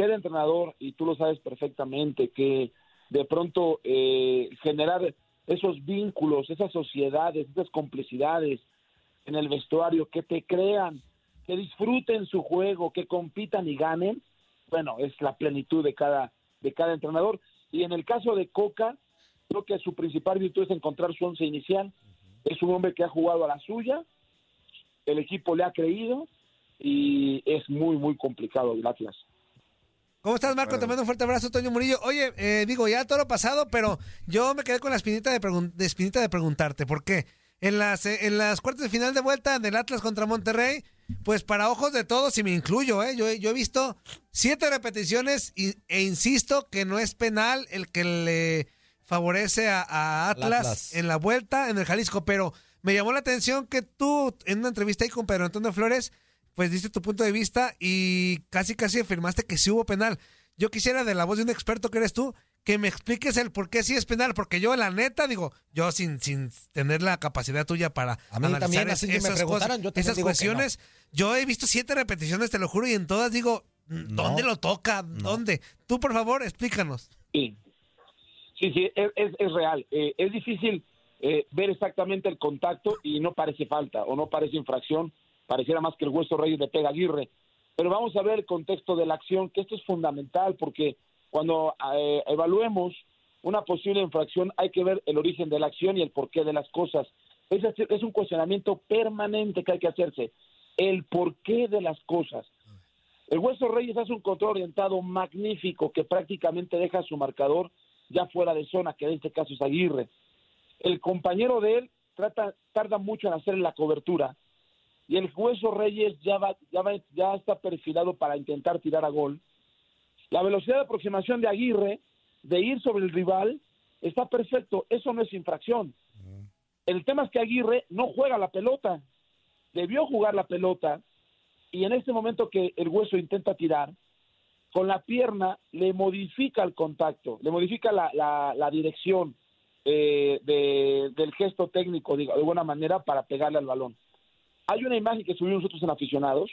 ser entrenador, y tú lo sabes perfectamente, que de pronto eh, generar esos vínculos, esas sociedades, esas complicidades en el vestuario, que te crean, que disfruten su juego, que compitan y ganen, bueno, es la plenitud de cada, de cada entrenador. Y en el caso de Coca, creo que su principal virtud es encontrar su once inicial. Es un hombre que ha jugado a la suya, el equipo le ha creído y es muy, muy complicado el Atlas.
¿Cómo estás, Marco? Te mando un fuerte abrazo, Toño Murillo. Oye, eh, digo, ya todo lo pasado, pero yo me quedé con la espinita de, de espinita de preguntarte, ¿por qué? En las, eh, en las cuartas de final de vuelta del Atlas contra Monterrey, pues para ojos de todos, y me incluyo, ¿eh? yo, he- yo he visto siete repeticiones y- e insisto que no es penal el que le favorece a, a Atlas,
Atlas.
en la vuelta en el Jalisco, pero me llamó la atención que tú, en una entrevista ahí con Pedro Antonio Flores, pues diste tu punto de vista y casi casi afirmaste que sí hubo penal. Yo quisiera de la voz de un experto que eres tú, que me expliques el por qué sí es penal, porque yo la neta digo, yo sin, sin tener la capacidad tuya para
A mí
analizar
también,
es-
así que me
esas
preguntaran,
cosas,
yo también
esas
digo que
cuestiones, yo he visto siete repeticiones, te lo juro, y en todas digo, ¿dónde lo toca? ¿Dónde? Tú, por favor, explícanos.
Sí, sí, sí, es, es- es real. Eh, es difícil eh, ver exactamente el contacto y no parece falta o no parece infracción. Pareciera más que el hueso Reyes le pega Aguirre. Pero vamos a ver el contexto de la acción, que esto es fundamental porque cuando eh, evaluemos una posible infracción hay que ver el origen de la acción y el porqué de las cosas. Es, es un cuestionamiento permanente que hay que hacerse. El porqué de las cosas. El Hueso Reyes hace un control orientado magnífico que prácticamente deja su marcador ya fuera de zona, que en este caso es Aguirre. El compañero de él trata, tarda mucho en hacer la cobertura y el Hueso Reyes ya, va, ya, va- ya está perfilado para intentar tirar a gol. La velocidad de aproximación de Aguirre, de ir sobre el rival, está perfecto. Eso no es infracción. El tema es que Aguirre no juega la pelota. Debió jugar la pelota y en este momento que el hueso intenta tirar, con la pierna le modifica el contacto, le modifica la, la- la dirección eh, de- del gesto técnico, digo, de buena manera, para pegarle al balón. Hay una imagen que subimos nosotros en aficionados,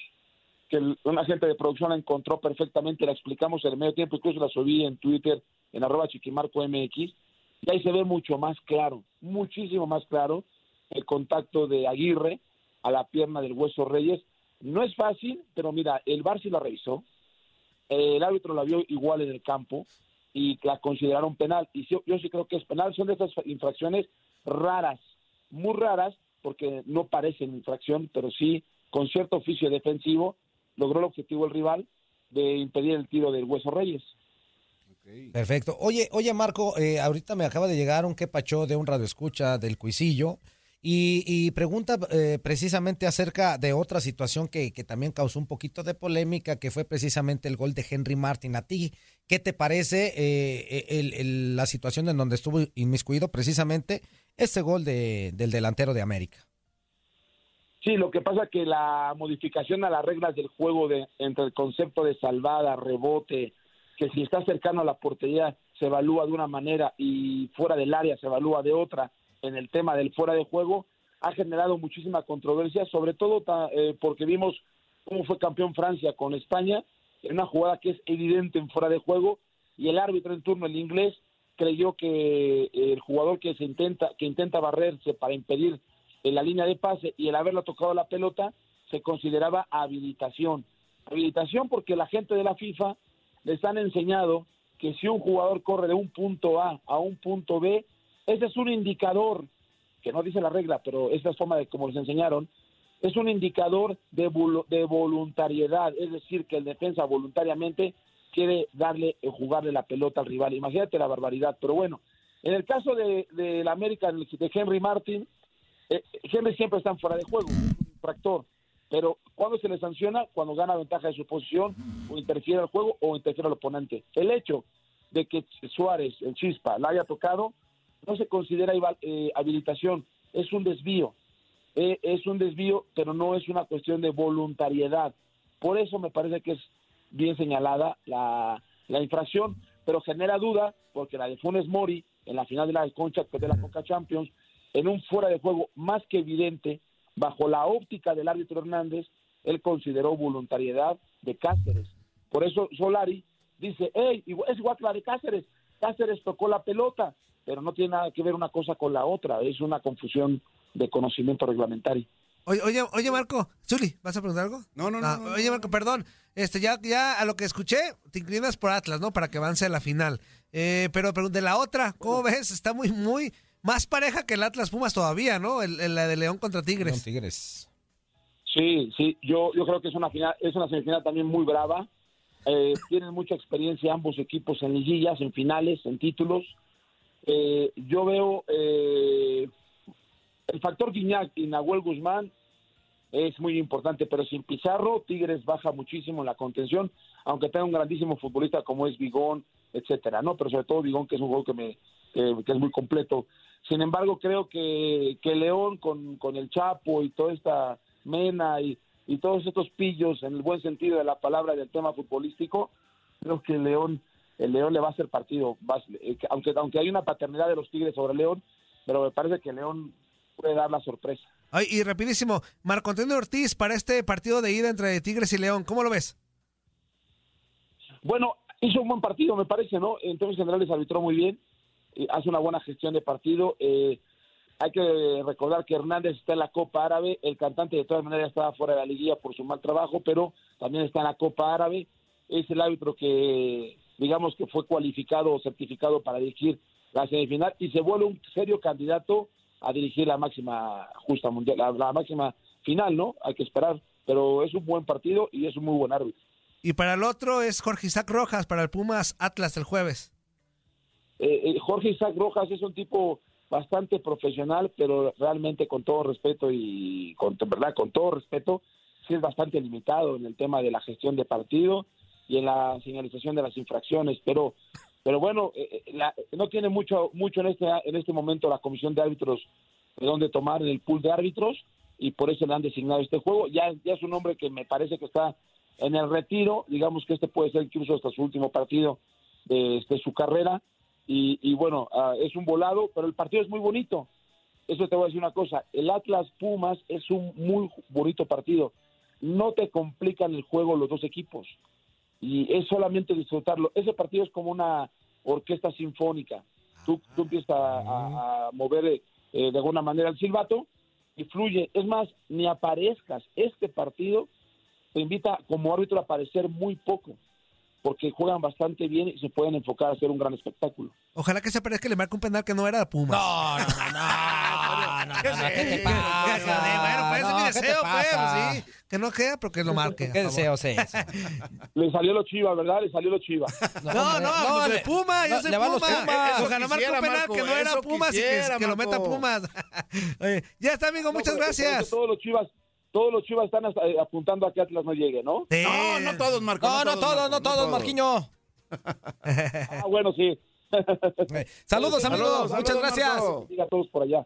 que el- un agente de producción la encontró perfectamente, la explicamos en el medio tiempo, incluso la subí en Twitter, en arroba chiquimarco MX, y ahí se ve mucho más claro, muchísimo más claro el contacto de Aguirre a la pierna del Hueso Reyes. No es fácil, pero mira, el VAR sí la revisó, el árbitro la vio igual en el campo y la consideraron penal. Y yo, yo sí creo que es penal, son de esas infracciones raras, muy raras, porque no parecen infracción, pero sí, con cierto oficio defensivo, logró el objetivo el rival de impedir el tiro del Hueso Reyes.
Perfecto. Oye, oye Marco, eh, ahorita me acaba de llegar un quepacho de un radio escucha del Cuisillo y, y pregunta eh, precisamente acerca de otra situación que, que también causó un poquito de polémica, que fue precisamente el gol de Henry Martin. ¿A ti qué te parece eh, el- el- la situación en donde estuvo inmiscuido precisamente ese gol de, del delantero de América?
Sí, lo que pasa que la modificación a las reglas del juego de, entre el concepto de salvada, rebote, que si está cercano a la portería se evalúa de una manera y fuera del área se evalúa de otra en el tema del fuera de juego, ha generado muchísima controversia, sobre todo eh, porque vimos cómo fue campeón Francia con España, en una jugada que es evidente en fuera de juego, y el árbitro en turno, el inglés, creyó que el jugador que se intenta, que intenta barrerse para impedir en la línea de pase y el haberlo tocado la pelota se consideraba habilitación. Habilitación porque la gente de la FIFA les han enseñado que si un jugador corre de un punto A a un punto B, ese es un indicador, que no dice la regla, pero esa es forma de como les enseñaron, es un indicador de, de voluntariedad, es decir, que el defensa voluntariamente quiere darle, eh, jugarle la pelota al rival. Imagínate la barbaridad, pero bueno, en el caso de, la América, de Henry Martin, eh, Henry siempre está fuera de juego, es un infractor. Pero cuando se le sanciona? Cuando gana ventaja de su posición o interfiere al juego o interfiere al oponente. El hecho de que Suárez, el Chispa, la haya tocado, no se considera eh, habilitación, es un desvío. Eh, es un desvío, pero no es una cuestión de voluntariedad. Por eso me parece que es bien señalada la, la infracción, pero genera duda porque la de Funes Mori en la final de la Concha de la Conca Champions, en un fuera de juego más que evidente, bajo la óptica del árbitro Hernández, él consideró voluntariedad de Cáceres. Por eso Solari dice, hey, es igual que la de Cáceres, Cáceres tocó la pelota, pero no tiene nada que ver una cosa con la otra, es una confusión de conocimiento reglamentario.
Oye, oye, oye, Marco, Zuli, ¿vas a preguntar algo?
No, no, no,
Ah,
no,
Oye, Marco, perdón. Este, ya, ya a lo que escuché, te inclinas por Atlas, ¿no? Para que avance a la final. Eh, pero, pero de la otra, ¿cómo ves? Está muy, muy más pareja que el Atlas Pumas todavía, ¿no? El, el- la de León contra Tigres.
Tigres.
Sí, sí, yo, yo creo que es una final, es una semifinal también muy brava. Eh, tienen mucha experiencia ambos equipos en liguillas, en finales, en títulos. Eh, yo veo eh, el factor Guiñac y Nahuel Guzmán es muy importante, pero sin Pizarro, Tigres baja muchísimo en la contención, aunque tenga un grandísimo futbolista como es Vigón, etcétera, ¿no? Pero sobre todo Vigón, que es un juego que me que, es muy completo. Sin embargo, creo que, León con, el Chapo y toda esta Mena y, todos estos pillos, en el buen sentido de la palabra del tema futbolístico, creo que León, el León le va a hacer partido, eh, que- aunque, aunque hay una paternidad de los Tigres sobre León, pero me parece que León puede dar la sorpresa.
Ay, y rapidísimo, Marco Antonio Ortiz para este partido de ida entre Tigres y León, ¿cómo lo ves?
Bueno, hizo un buen partido, me parece, ¿no? En términos generales arbitró muy bien, eh, hace una buena gestión de partido. eh, hay que recordar que Hernández está en la Copa Árabe, el cantante de todas maneras estaba fuera de la liguilla por su mal trabajo, pero también está en la Copa Árabe. Es el árbitro que, digamos, que fue cualificado o certificado para dirigir la semifinal y se vuelve un serio candidato a dirigir la máxima justa mundial, la, la máxima final, ¿no? Hay que esperar, pero es un buen partido y es un muy buen árbitro.
Y para el otro es Jorge Isaac Rojas, para el Pumas Atlas el jueves.
Eh, eh, Jorge Isaac Rojas es un tipo bastante profesional, pero realmente con todo respeto y con verdad con todo respeto, sí es bastante limitado en el tema de la gestión de partido y en la señalización de las infracciones, pero pero bueno, eh, eh, la- no tiene mucho mucho en este en este momento la comisión de árbitros de dónde tomar en el pool de árbitros y por eso le han designado este juego. Ya ya es un hombre que me parece que está en el retiro, digamos que este puede ser incluso hasta su último partido de, de su carrera y, bueno, ah, es un volado, pero el partido es muy bonito. Eso te voy a decir una cosa, el Atlas Pumas es un muy bonito partido. No te complican el juego los dos equipos y es solamente disfrutarlo. Ese partido es como una orquesta sinfónica. Tú, tú empiezas a, mover eh, de alguna manera el silbato y fluye. Es más, ni aparezcas. Este partido te invita como árbitro a aparecer muy poco, porque juegan bastante bien y se pueden enfocar a hacer un gran espectáculo.
Ojalá que se parezca que le marque un penal que no era Puma.
No, no, no, no, no, no, ¿qué te
pasa? bueno, pues ese es mi
No, ¿qué te
deseo, pues, sí. Que no quede, pero que lo marque.
¿Qué deseo es ese?
Le salió lo chiva, ¿verdad? Le salió lo chiva.
No, no, pues
no,
de
le-
Puma, yo
no,
soy
los
Puma.
Pumas.
Ojalá marque un penal
Marco,
que no era
eso
Pumas y que, lo meta. Pumas. Ya está, amigo, muchas
No, eso
gracias.
Todos los chivas, todos los chivas están hasta- eh, apuntando a que Atlas no llegue, ¿no?
Sí.
No, no todos, Marco.
No, no todos, no todos, Marquiño.
Ah, bueno, sí.
Saludos, amigos.
Saludos,
Muchas
saludos,
gracias.
Marco.
A todos por allá.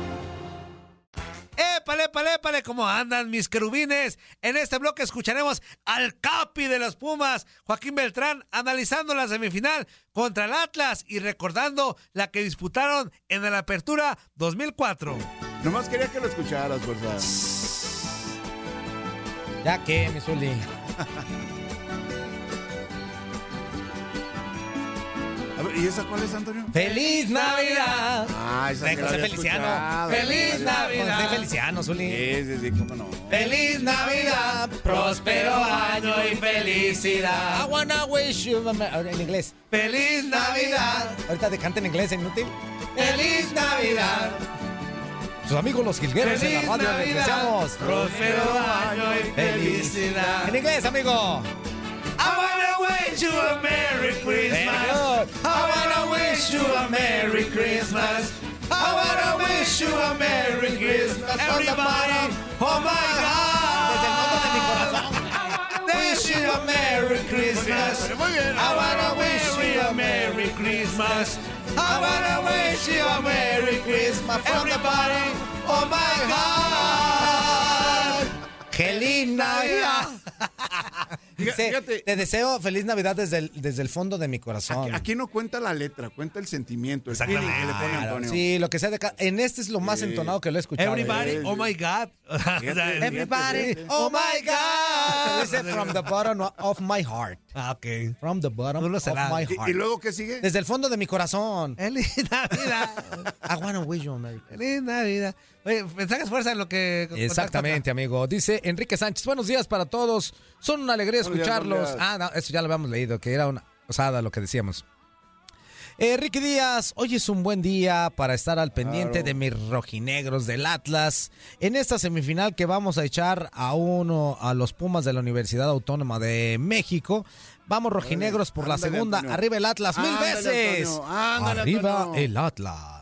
Épale, épale, épale, ¿cómo andan mis querubines? En este bloque escucharemos al capi de los Pumas, Joaquín Beltrán, analizando la semifinal contra el Atlas y recordando la que disputaron en la Apertura 2004.
Nomás quería que lo escucharas, fuerza.
Ya que, mi Zuli.
¿y esa cuál es, Antonio?
¡Feliz Navidad!
Ah, esa
De José Feliciano. ¡Feliz Navidad! José Feliciano, Zuli.
Sí, sí, sí, cómo no.
¡Feliz Navidad! ¡Próspero año y felicidad! I wanna wish you... En inglés.
¡Feliz Navidad!
Ahorita te canta en inglés, ¿en inútil?
¡Feliz Navidad!
Sus amigos los jilgueros en la
¡Feliz
radio
Navidad!
regresamos.
¡Próspero año y felicidad!
En inglés, amigo.
I wanna wish you a Merry Christmas. I wanna wish you a Merry Christmas. I wanna wish you a Merry Christmas. Everybody, oh my God. Wish you a Merry Christmas.
Muy bien.
I wanna wish you a Merry Christmas. I wanna wish you a Merry Christmas. Everybody, oh my God.
¡Feliz Navidad! Dice,
Fíjate.
te deseo feliz Navidad desde el, desde el fondo de mi corazón.
Aquí, aquí no cuenta la letra, cuenta el sentimiento, el feeling que le pone Antonio.
Sí, lo que sea de En este es lo más
Sí.
entonado que lo he escuchado.
Everybody, oh my God.
Fíjate,
Everybody,
fíjate.
oh my God. Dice from the bottom of my heart.
Ah, ok.
From the bottom
No
of my
¿Y,
heart.
y luego qué sigue?
Desde el fondo de mi corazón.
Feliz Navidad.
I wanna wish you a Merry Christmas.
Feliz Navidad. Oye, mensajes fuerza en lo que.
Exactamente, amigo. Dice Enrique Sánchez, buenos días para todos. Son una alegría
Buenos
escucharlos.
días.
Ah, no, eso ya lo habíamos leído, que era una osada lo que decíamos. Eh, Ricky Díaz, hoy es un buen día para estar al pendiente
Claro.
de mis rojinegros del Atlas en esta semifinal que vamos a echar a uno a los Pumas de la Universidad Autónoma de México. Vamos rojinegros por la
ándale,
segunda.
Antonio.
Arriba el Atlas mil veces.
Antonio, ándale,
Arriba
Antonio.
el Atlas.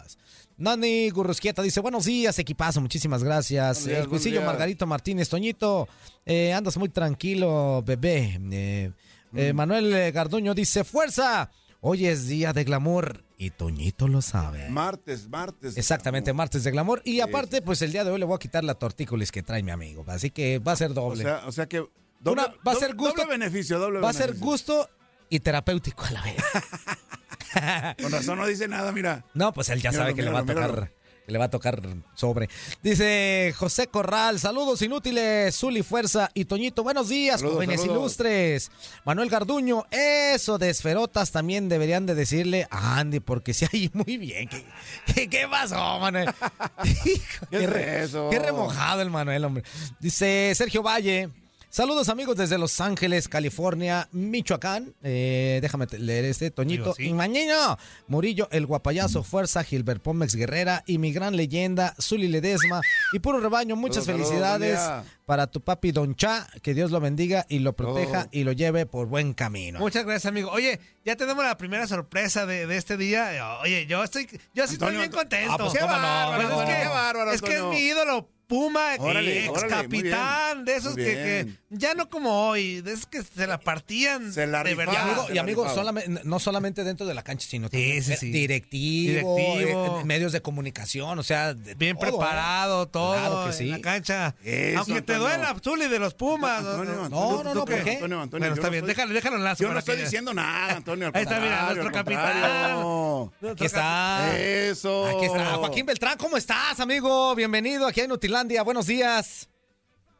Nani Gurrusquieta dice, buenos días, equipazo, muchísimas gracias.
Días,
el
buenos
Cuisillo. Margarito Martínez, Toñito, eh, andas muy tranquilo, bebé. Eh, eh, Manuel eh, Garduño dice, fuerza, hoy es día de glamour y Toñito lo sabe.
Martes, martes.
Exactamente, martes de glamour. Y aparte, pues el día de hoy le voy a quitar la tortícolis que trae mi amigo. Así que va a ser
O
doble.
sea, o sea que. Doble,
Una- va a ser gusto-
Doble beneficio, doble
va a ser gusto y terapéutico a la vez.
Con razón no dice nada, mira.
No, pues él ya
Míralo,
sabe que le va a tocar. Que le va a tocar sobre. Dice José Corral, saludos inútiles, Zuli Fuerza y Toñito, buenos días,
Saludos,
jóvenes
saludos.
ilustres. Manuel Garduño, eso de esferotas también deberían de decirle a Andy, porque si hay muy bien. ¿Qué, qué, qué pasó, Manuel? Hijo,
¿Qué
qué, re- qué remojado el Manuel, hombre. Dice Sergio Valle. Saludos amigos desde Los Ángeles, California, Michoacán. Eh, déjame leer este, Toñito.
Sí.
Y mañana, Murillo, el guapayazo, Fuerza, Gilbert Pómex Guerrera y mi gran leyenda, Zuli Ledesma. Y puro rebaño, muchas
Saludos,
felicidades
saludos,
para tu papi Don Cha. Que Dios lo bendiga y lo proteja
Oh.
y lo lleve por buen camino.
Muchas gracias, amigo. Oye, ya tenemos la primera sorpresa de, de este día. Oye, yo estoy, yo sí estoy
Antonio,
bien contento.
Ah, pues,
Qué
no,
bárbaro,
pues,
es que-
qué bárbaro,
Es que es mi ídolo. Puma,
Órale,
ex
órale,
capitán, de esos que, ya no como hoy, de esos que se la partían
Se la
de.
Y
verdad.
amigo, y amigo, solamente- no solamente dentro de la cancha, sino
Sí,
también
sí, sí.
directivo,
Directivo.
eh, medios de comunicación, o sea, de
Bien
todo, ¿eh?
preparado, todo
Claro que
en
sí.
la cancha.
Eso,
Aunque te
Antonio.
duela Zuli de los Pumas.
Antonio,
no, no.
Antonio,
no, no,
¿tú
¿por qué?
Antonio, Antonio,
Bueno, está
no
bien,
estoy-
déjalo, déjalo en lazo
Yo no estoy diciendo nada, Antonio.
Ahí está, mira, nuestro
contrario.
Aquí está.
Eso.
Aquí está. Joaquín Beltrán, ¿cómo estás, amigo? Bienvenido aquí a Buenos días.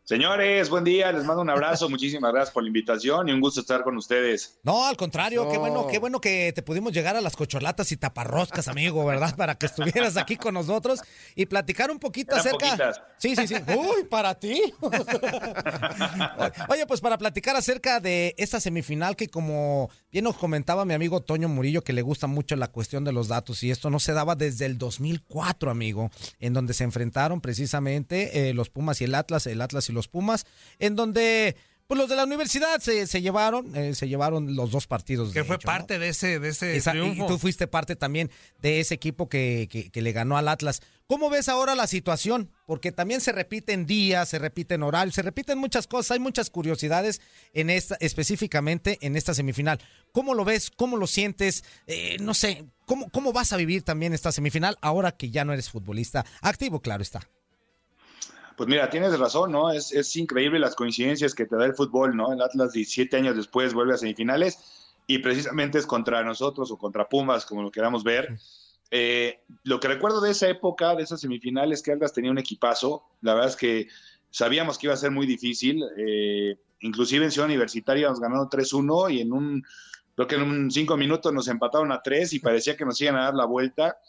Señores, buen día, les mando un abrazo, muchísimas gracias por la invitación y un gusto estar con ustedes.
No, al contrario, qué
No.
bueno, qué bueno que te pudimos llegar a las cocholatas y taparroscas, amigo, ¿verdad? Para que estuvieras aquí con nosotros y platicar un poquito
Eran
acerca.
poquitas.
Sí, sí, sí. Uy, para ti. Oye, pues para platicar acerca de esta semifinal que como bien nos comentaba mi amigo Toño Murillo que le gusta mucho la cuestión de los datos y esto no se daba desde el 2004, amigo, en donde se enfrentaron precisamente eh, los Pumas y el Atlas, el Atlas y los Pumas, en donde pues los de la universidad se, se llevaron, eh, se llevaron los dos partidos.
Que fue
hecho, ¿no?
parte de ese, de ese
Esa- y-
triunfo.
y tú fuiste parte también de ese equipo que, que- que le ganó al Atlas. ¿Cómo ves ahora la situación? Porque también se repiten días, se repiten horarios, se repiten muchas cosas, hay muchas curiosidades en esta, específicamente en esta semifinal. ¿Cómo lo ves? ¿Cómo lo sientes? Eh, no sé, ¿cómo, ¿cómo vas a vivir también esta semifinal ahora que ya no eres futbolista activo? Claro está.
Pues mira, tienes razón, ¿no? Es, es increíble las coincidencias que te da el fútbol, ¿no? El Atlas 17 años después vuelve a semifinales y precisamente es contra nosotros o contra Pumas, como lo queramos ver. Eh, lo que recuerdo de esa época, de esas semifinales, que Atlas tenía un equipazo. La verdad es que sabíamos que iba a ser muy difícil. Eh, inclusive en Ciudad Universitaria nos ganaron 3-1 y en un, creo que en un cinco minutos nos empataron a 3 y parecía que nos iban a dar la vuelta.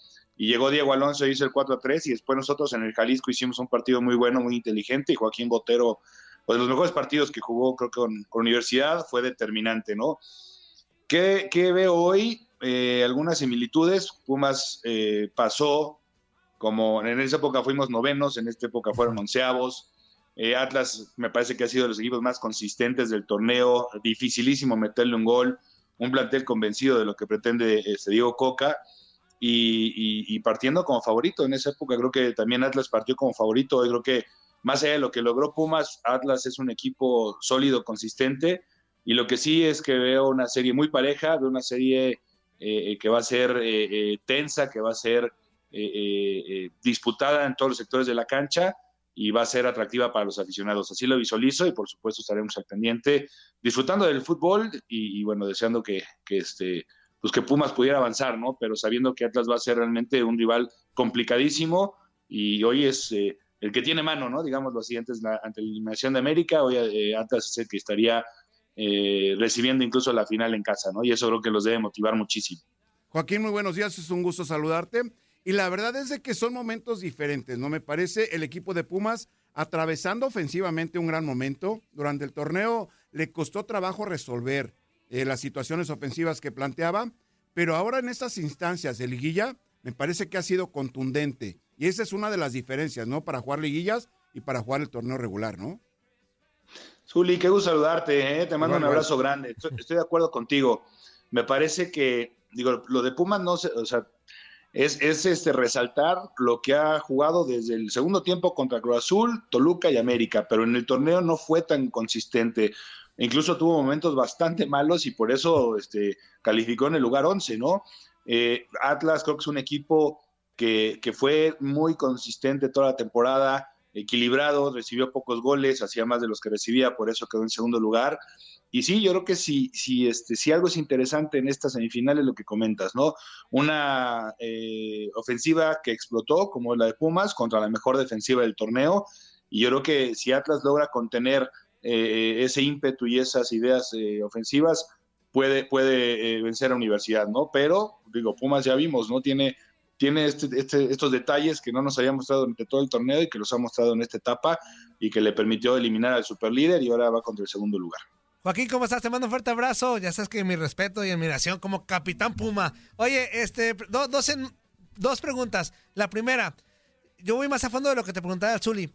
Y llegó Diego Alonso y hizo el 4-3 y después nosotros en el Jalisco hicimos un partido muy bueno, muy inteligente y Joaquín Botero, pues de los mejores partidos que jugó creo que con, con Universidad, fue determinante, ¿no? ¿Qué, qué veo hoy? Eh, algunas similitudes. Pumas eh, pasó, como en esa época fuimos novenos, en esta época fueron onceavos. Eh, Atlas me parece que ha sido de los equipos más consistentes del torneo, dificilísimo meterle un gol, un plantel convencido de lo que pretende este, Diego Coca y, y- y partiendo como favorito. En esa época creo que también Atlas partió como favorito. Yo creo que más allá de lo que logró Pumas, Atlas es un equipo sólido, consistente. Y lo que sí es que veo una serie muy pareja, veo una serie eh, que va a ser eh, eh, tensa, que va a ser disputada en todos los sectores de la cancha y va a ser atractiva para los aficionados. Así lo visualizo y por supuesto estaremos al pendiente disfrutando del fútbol y, y, bueno, deseando que, que este, pues que Pumas pudiera avanzar, ¿no? Pero sabiendo que Atlas va a ser realmente un rival complicadísimo y hoy es eh, el que tiene mano, ¿no? Digámoslo así, antes la, ante la eliminación de América, hoy eh, Atlas es el que estaría eh, recibiendo incluso la final en casa, ¿no? Y eso creo que los debe motivar muchísimo.
Joaquín, muy buenos días, es un gusto saludarte. Y la verdad es de que son momentos diferentes, ¿no? Me parece el equipo de Pumas atravesando ofensivamente un gran momento. Durante el torneo le costó trabajo resolver eh, las situaciones ofensivas que planteaba, pero ahora en estas instancias de liguilla me parece que ha sido contundente. Y esa es una de las diferencias, ¿no? Para jugar liguillas y para jugar el torneo regular, ¿no?
Zuli, qué gusto saludarte, ¿eh? te mando un abrazo grande. Estoy, estoy de acuerdo contigo. Me parece que, digo, lo de Pumas no se, o sea, es, es este resaltar lo que ha jugado desde el segundo tiempo contra Cruz Azul, Toluca y América, pero en el torneo no fue tan consistente. Incluso tuvo momentos bastante malos y por eso este, calificó en el lugar 11, ¿no? Eh, Atlas creo que es un equipo que, fue muy consistente toda la temporada, equilibrado, recibió pocos goles, hacía más de los que recibía, por eso quedó en segundo lugar. Y sí, yo creo que si, si, este, algo es interesante en esta semifinal es lo que comentas, ¿no? Una eh, ofensiva que explotó, como la de Pumas, contra la mejor defensiva del torneo. Y yo creo que si Atlas logra contener eh, ese ímpetu y esas ideas eh, ofensivas, puede, puede eh, vencer a Universidad, ¿no? Pero, digo, Pumas ya vimos, ¿no? Tiene tiene este, este, estos detalles que no nos había mostrado durante todo el torneo y que los ha mostrado en esta etapa y que le permitió eliminar al superlíder y ahora va contra el segundo lugar.
Joaquín, ¿cómo estás? Te mando un fuerte abrazo. Ya sabes que mi respeto y admiración como capitán Puma. Oye, este, do- dos, dos preguntas. La primera, yo voy más a fondo de lo que te preguntaba Zuli.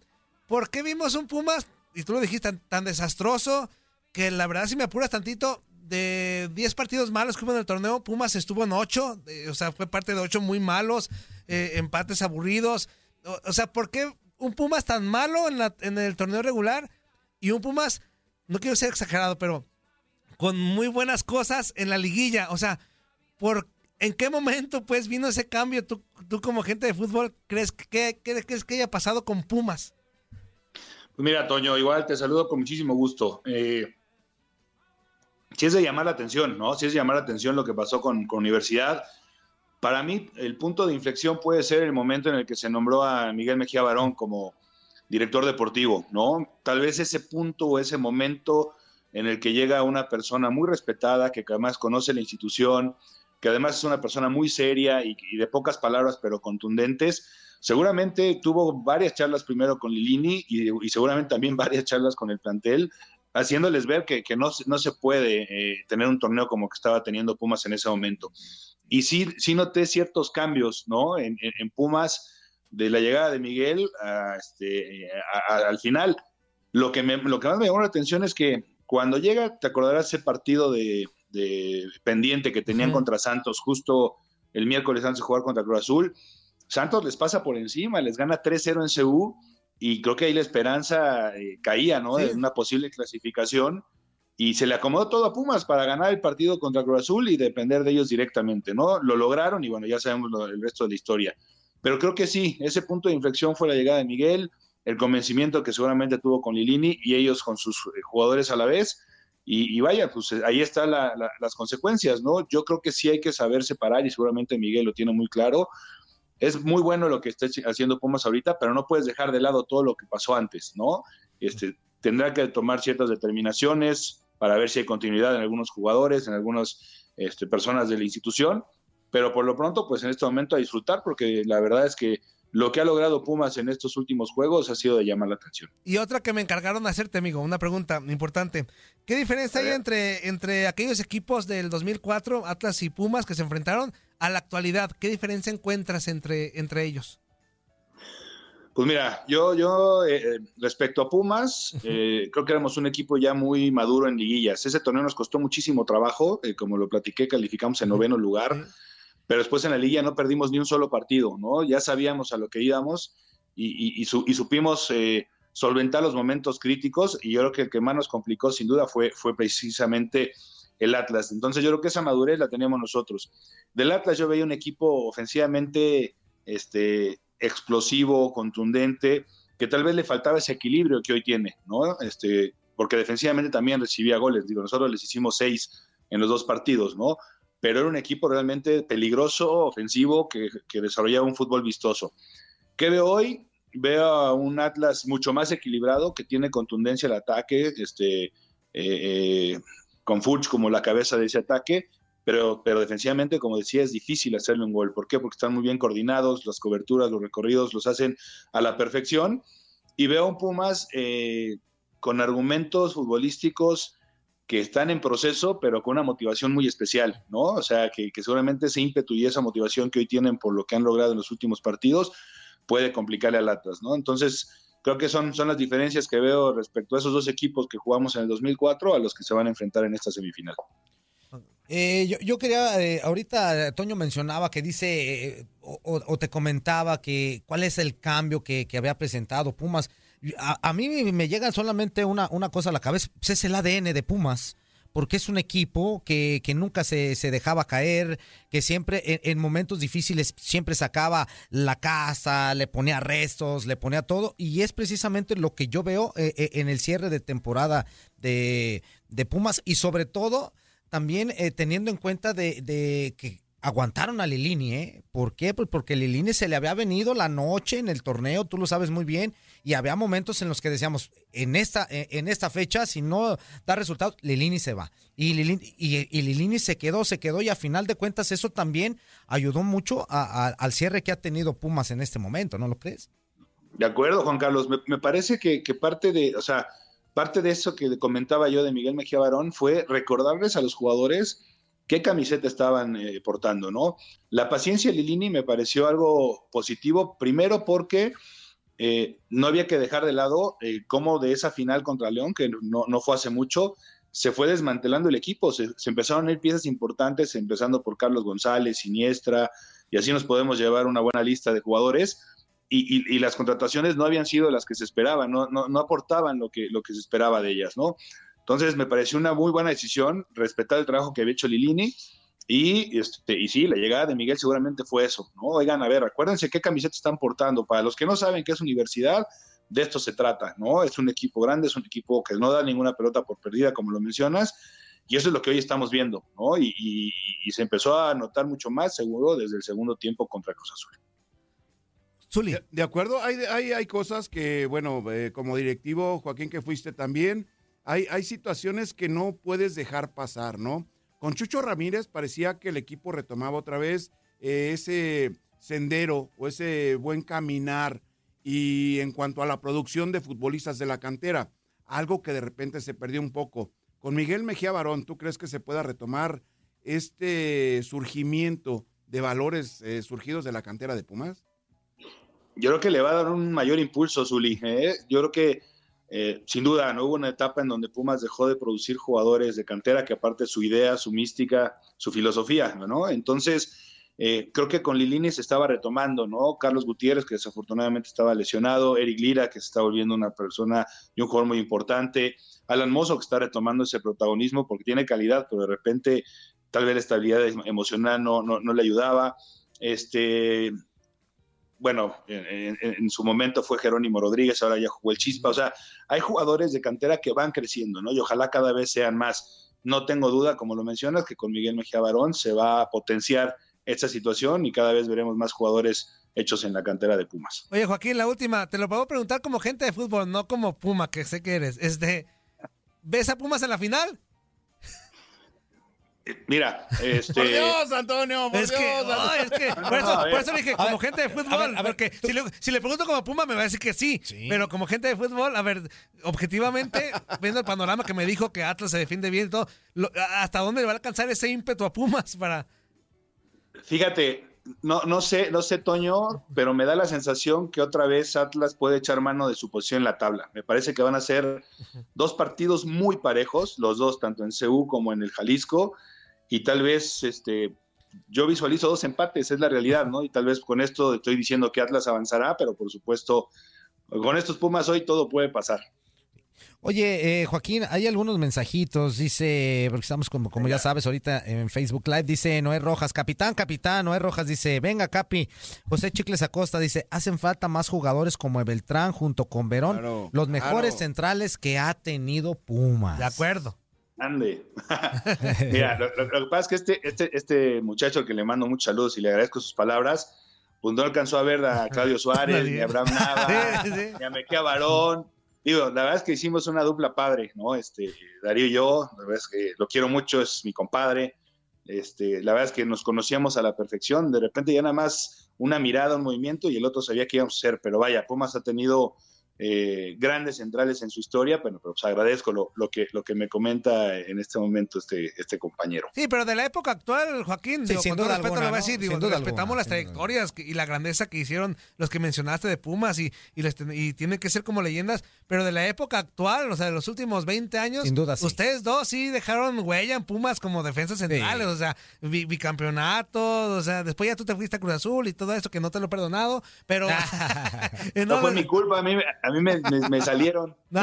¿Por qué vimos un Pumas, y tú lo dijiste, tan, tan desastroso, que la verdad, si me apuras tantito, de 10 partidos malos que hubo en el torneo, Pumas estuvo en 8, o sea, fue parte de 8 muy malos, eh, empates aburridos. O, sea, ¿por qué un Pumas tan malo en, la- en el torneo regular y un Pumas, no quiero ser exagerado, pero con muy buenas cosas en la liguilla? O sea, ¿por ¿En qué momento pues vino ese cambio? ¿Tú, tú como gente de fútbol crees que, que- crees que haya pasado con Pumas?
Pues mira, Toño, igual te saludo con muchísimo gusto. Eh, sí es de llamar la atención, ¿no? Sí es de llamar la atención lo que pasó con, con Universidad. Para mí, el punto de inflexión puede ser el momento en el que se nombró a Miguel Mejía Barón como director deportivo, ¿no? Tal vez ese punto o ese momento en el que llega una persona muy respetada, que además conoce la institución, que además es una persona muy seria y, y de pocas palabras, pero contundentes, seguramente tuvo varias charlas primero con Lilini y, y seguramente también varias charlas con el plantel, haciéndoles ver que, que no, se- no se puede eh, tener un torneo como que estaba teniendo Pumas en ese momento. Y sí, sí noté ciertos cambios, ¿no? En, en- en Pumas, de la llegada de Miguel a, este, a- a- al final. Lo que, me- lo que más me llamó la atención es que cuando llega, te acordarás ese partido de, de pendiente que tenían contra Santos, justo el miércoles antes de jugar contra Cruz Azul. Santos les pasa por encima, les gana 3-0 en CU y creo que ahí la esperanza eh, caía, ¿no?
Sí.
De una posible clasificación y se le acomodó todo a Pumas para ganar el partido contra Cruz Azul y depender de ellos directamente, ¿no? Lo lograron y bueno, ya sabemos lo- el resto de la historia. Pero creo que sí, ese punto de inflexión fue la llegada de Miguel, el convencimiento que seguramente tuvo con Lilini y ellos con sus eh, jugadores a la vez. Y, y vaya, pues eh, ahí están las consecuencias, ¿no? Yo creo que sí hay que saber separar y seguramente Miguel lo tiene muy claro. Es muy bueno lo que está haciendo Pumas ahorita, pero no puedes dejar de lado todo lo que pasó antes, ¿no? Este, tendrá que tomar ciertas determinaciones para ver si hay continuidad en algunos jugadores, en algunas este, personas de la institución, pero por lo pronto, pues en este momento a disfrutar, porque la verdad es que lo que ha logrado Pumas en estos últimos juegos ha sido de llamar la atención.
Y otra que me encargaron de hacerte, amigo, una pregunta importante. ¿Qué diferencia hay entre, entre aquellos equipos del 2004, Atlas y Pumas, que se enfrentaron, a la actualidad? ¿Qué diferencia encuentras entre, entre ellos?
Pues mira, yo, yo eh, respecto a Pumas, eh, creo que éramos un equipo ya muy maduro en liguillas. Ese torneo nos costó muchísimo trabajo, eh, como lo platiqué, calificamos en noveno lugar, pero después en la liguilla no perdimos ni un solo partido, ¿no? Ya sabíamos a lo que íbamos y, y- y su- y supimos eh, solventar los momentos críticos y yo creo que el que más nos complicó sin duda fue, fue precisamente el Atlas. Entonces yo creo que esa madurez la teníamos nosotros. Del Atlas yo veía un equipo ofensivamente este, explosivo, contundente, que tal vez le faltaba ese equilibrio que hoy tiene, ¿no? Este, porque defensivamente también recibía goles. Digo, nosotros les hicimos seis en los dos partidos, ¿no? Pero era un equipo realmente peligroso, ofensivo, que, que desarrollaba un fútbol vistoso. ¿Qué veo hoy? Veo a un Atlas mucho más equilibrado, que tiene contundencia al ataque, este, eh, eh, con Fuchs como la cabeza de ese ataque, pero, pero defensivamente, como decía, es difícil hacerle un gol. ¿Por qué? Porque están muy bien coordinados, las coberturas, los recorridos los hacen a la perfección. Y veo un Pumas eh, con argumentos futbolísticos que están en proceso, pero con una motivación muy especial, ¿no? O sea, que, que seguramente ese ímpetu y esa motivación que hoy tienen por lo que han logrado en los últimos partidos puede complicarle al Atlas, ¿no? Entonces, creo que son, son las diferencias que veo respecto a esos dos equipos que jugamos en el 2004 a los que se van a enfrentar en esta semifinal.
Eh, yo, yo quería, eh, ahorita Toño mencionaba que dice, eh, o te comentaba que cuál es el cambio que, que había presentado Pumas. A, a mí me llega solamente una, una cosa a la cabeza, pues es el ADN de Pumas, porque es un equipo que, que nunca se, se dejaba caer, que siempre en, en momentos difíciles siempre sacaba la casa, le ponía restos, le ponía todo, y es precisamente lo que yo veo eh, eh, en el cierre de temporada de, de Pumas, y sobre todo también eh, teniendo en cuenta de, de que aguantaron a Lilini, ¿eh? ¿Por qué? Pues porque Lilini se le había venido la noche en el torneo, tú lo sabes muy bien, y había momentos en los que decíamos, en esta, eh, en esta fecha, si no da resultados, Lilini se va. Y Lilini, se quedó, se quedó, y a final de cuentas eso también ayudó mucho al cierre que ha tenido Pumas en este momento, ¿no lo crees?
De acuerdo, Juan Carlos. Me, me parece que, que parte de, o sea, parte de eso que comentaba yo de Miguel Mejía Barón fue recordarles a los jugadores qué camiseta estaban eh, portando, ¿no? La paciencia de Lilini me pareció algo positivo, primero porque eh, no había que dejar de lado eh, cómo de esa final contra León, que no, no fue hace mucho, se fue desmantelando el equipo, se, se empezaron a ir piezas importantes, empezando por Carlos González, Siniestra, y así nos podemos llevar una buena lista de jugadores. Y, y- y las contrataciones no habían sido las que se esperaban, no, no, no aportaban lo que, lo que se esperaba de ellas, ¿no? Entonces me pareció una muy buena decisión respetar el trabajo que había hecho Lilini y, este, y sí, la llegada de Miguel seguramente fue eso, ¿no? Oigan, a ver, acuérdense qué camiseta están portando. Para los que no saben qué es universidad, de esto se trata, ¿no? Es un equipo grande, es un equipo que no da ninguna pelota por perdida, como lo mencionas, y eso es lo que hoy estamos viendo, ¿no? Y, y- y se empezó a notar mucho más, seguro, desde el segundo tiempo contra Cruz Azul.
De, de acuerdo, hay, hay, hay cosas que, bueno, eh, como directivo, Joaquín, que fuiste también, hay, hay situaciones que no puedes dejar pasar, ¿no? Con Chucho Ramírez parecía que el equipo retomaba otra vez eh, ese sendero o ese buen caminar y en cuanto a la producción de futbolistas de la cantera, algo que de repente se perdió un poco. Con Miguel Mejía Barón, ¿tú crees que se pueda retomar este surgimiento de valores eh, surgidos de la cantera de Pumas?
yo creo que le va a dar un mayor impulso Zuli. ¿eh? Yo creo que, eh, sin duda, no hubo una etapa en donde Pumas dejó de producir jugadores de cantera que aparte su idea, su mística, su filosofía, ¿no? Entonces, eh, creo que con Lilini se estaba retomando, ¿no? Carlos Gutiérrez, que desafortunadamente estaba lesionado, Eric Lira, que se está volviendo una persona y un jugador muy importante, Alan Mozo, que está retomando ese protagonismo porque tiene calidad, pero de repente tal vez la estabilidad emocional no, no, no le ayudaba. Este, bueno, en, su momento fue Jerónimo Rodríguez, ahora ya jugó el Chispa. O sea, hay jugadores de cantera que van creciendo, ¿no? Y ojalá cada vez sean más. No tengo duda, como lo mencionas, que con Miguel Mejía Barón se va a potenciar esta situación y cada vez veremos más jugadores hechos en la cantera de Pumas.
Oye, Joaquín, la última, te lo puedo preguntar como gente de fútbol, no como Puma, que sé que eres. Este, ¿Ves a Pumas en la final?
Mira, este.
Por Dios, Antonio, por
Es que,
Dios.
no, es que, por eso, por eso dije, como gente de fútbol,
a ver, a ver,
porque si le, si le pregunto como Puma me va a decir que sí, pero como gente de fútbol, a ver, objetivamente, viendo el panorama que me dijo que Atlas se defiende bien y todo, lo- ¿hasta dónde le va a alcanzar ese ímpetu a Pumas para...?
Fíjate, no, no sé, no sé, Toño, pero me da la sensación que otra vez Atlas puede echar mano de su posición en la tabla. Me parece que van a ser dos partidos muy parejos, los dos, tanto en CU como en el Jalisco, y tal vez este, yo visualizo dos empates, es la realidad, ¿no? Y tal vez con esto estoy diciendo que Atlas avanzará, pero por supuesto, con estos Pumas hoy todo puede pasar.
Oye, eh, Joaquín, hay algunos mensajitos, dice, porque estamos como, como ya sabes ahorita en Facebook Live, dice Noé Rojas, capitán, capitán, Noé Rojas dice, venga Capi, José Chicles Acosta dice, hacen falta más jugadores como Beltrán junto con Verón,
Claro,
los
claro.
mejores centrales que ha tenido Pumas.
De acuerdo.
Ande. Mira, lo, lo- lo que pasa es que este, este, este muchacho al que le mando muchos saludos y le agradezco sus palabras, pues no alcanzó a ver a Claudio Suárez, ni a Abraham Nava,
Sí, sí.
ni a Mejía Barón. Digo, la verdad es que hicimos una dupla padre, ¿no? Este, Darío y yo, la verdad es que lo quiero mucho, es mi compadre. Este, la verdad es que nos conocíamos a la perfección, de repente ya nada más una mirada, un movimiento y el otro sabía qué íbamos a hacer, pero vaya, Pumas ha tenido eh, grandes centrales en su historia, pero pues agradezco lo, lo, que, lo que me comenta en este momento este, este compañero.
Sí, pero de la época actual, Joaquín,
Sí,
digo,
sin
con todo
duda
respeto
alguna,
lo voy a
¿no?
decir, digo,
Sin duda
respetamos
alguna,
las trayectorias que- y la grandeza que hicieron los que mencionaste de Pumas y, y, les ten- y tienen que ser como leyendas, pero de la época actual, o sea, de los últimos 20 años,
Sin duda, sí.
ustedes dos sí dejaron huella en Pumas como defensas centrales, o sea, bi- bicampeonatos, o sea, después ya tú te fuiste a Cruz Azul y todo eso que no te lo he perdonado, pero...
No fue mi culpa, a mí, a mí me, me- me salieron.
No,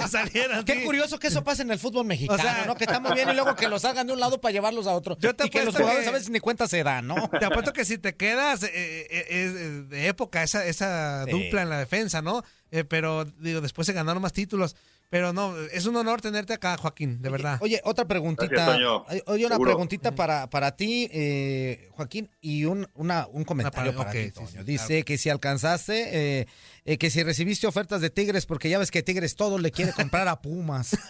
me salieron,
Qué curioso que eso pase en el fútbol mexicano,
O sea-
¿no? Que estamos bien y luego que los hagan de un lado para llevarlos a otro.
Yo te
y que los
apuesto
jugadores
que-
a veces ni cuenta se dan, ¿no?
Te apuesto que si te quedas eh, eh, es de época esa, esa
Sí.
dupla en la defensa, ¿no? eh, pero digo, después se ganaron más títulos. Pero no, es un honor tenerte acá, Joaquín, de verdad.
Oye, otra preguntita.
Gracias,
Oye, una
Seguro.
preguntita para, para ti, eh, Joaquín, y un, una, un comentario
para-
ti,
sí,
Toño.
sí,
Dice que si alcanzaste, eh, eh, que si recibiste ofertas de Tigres, porque ya ves que Tigres todo le quiere comprar a Pumas.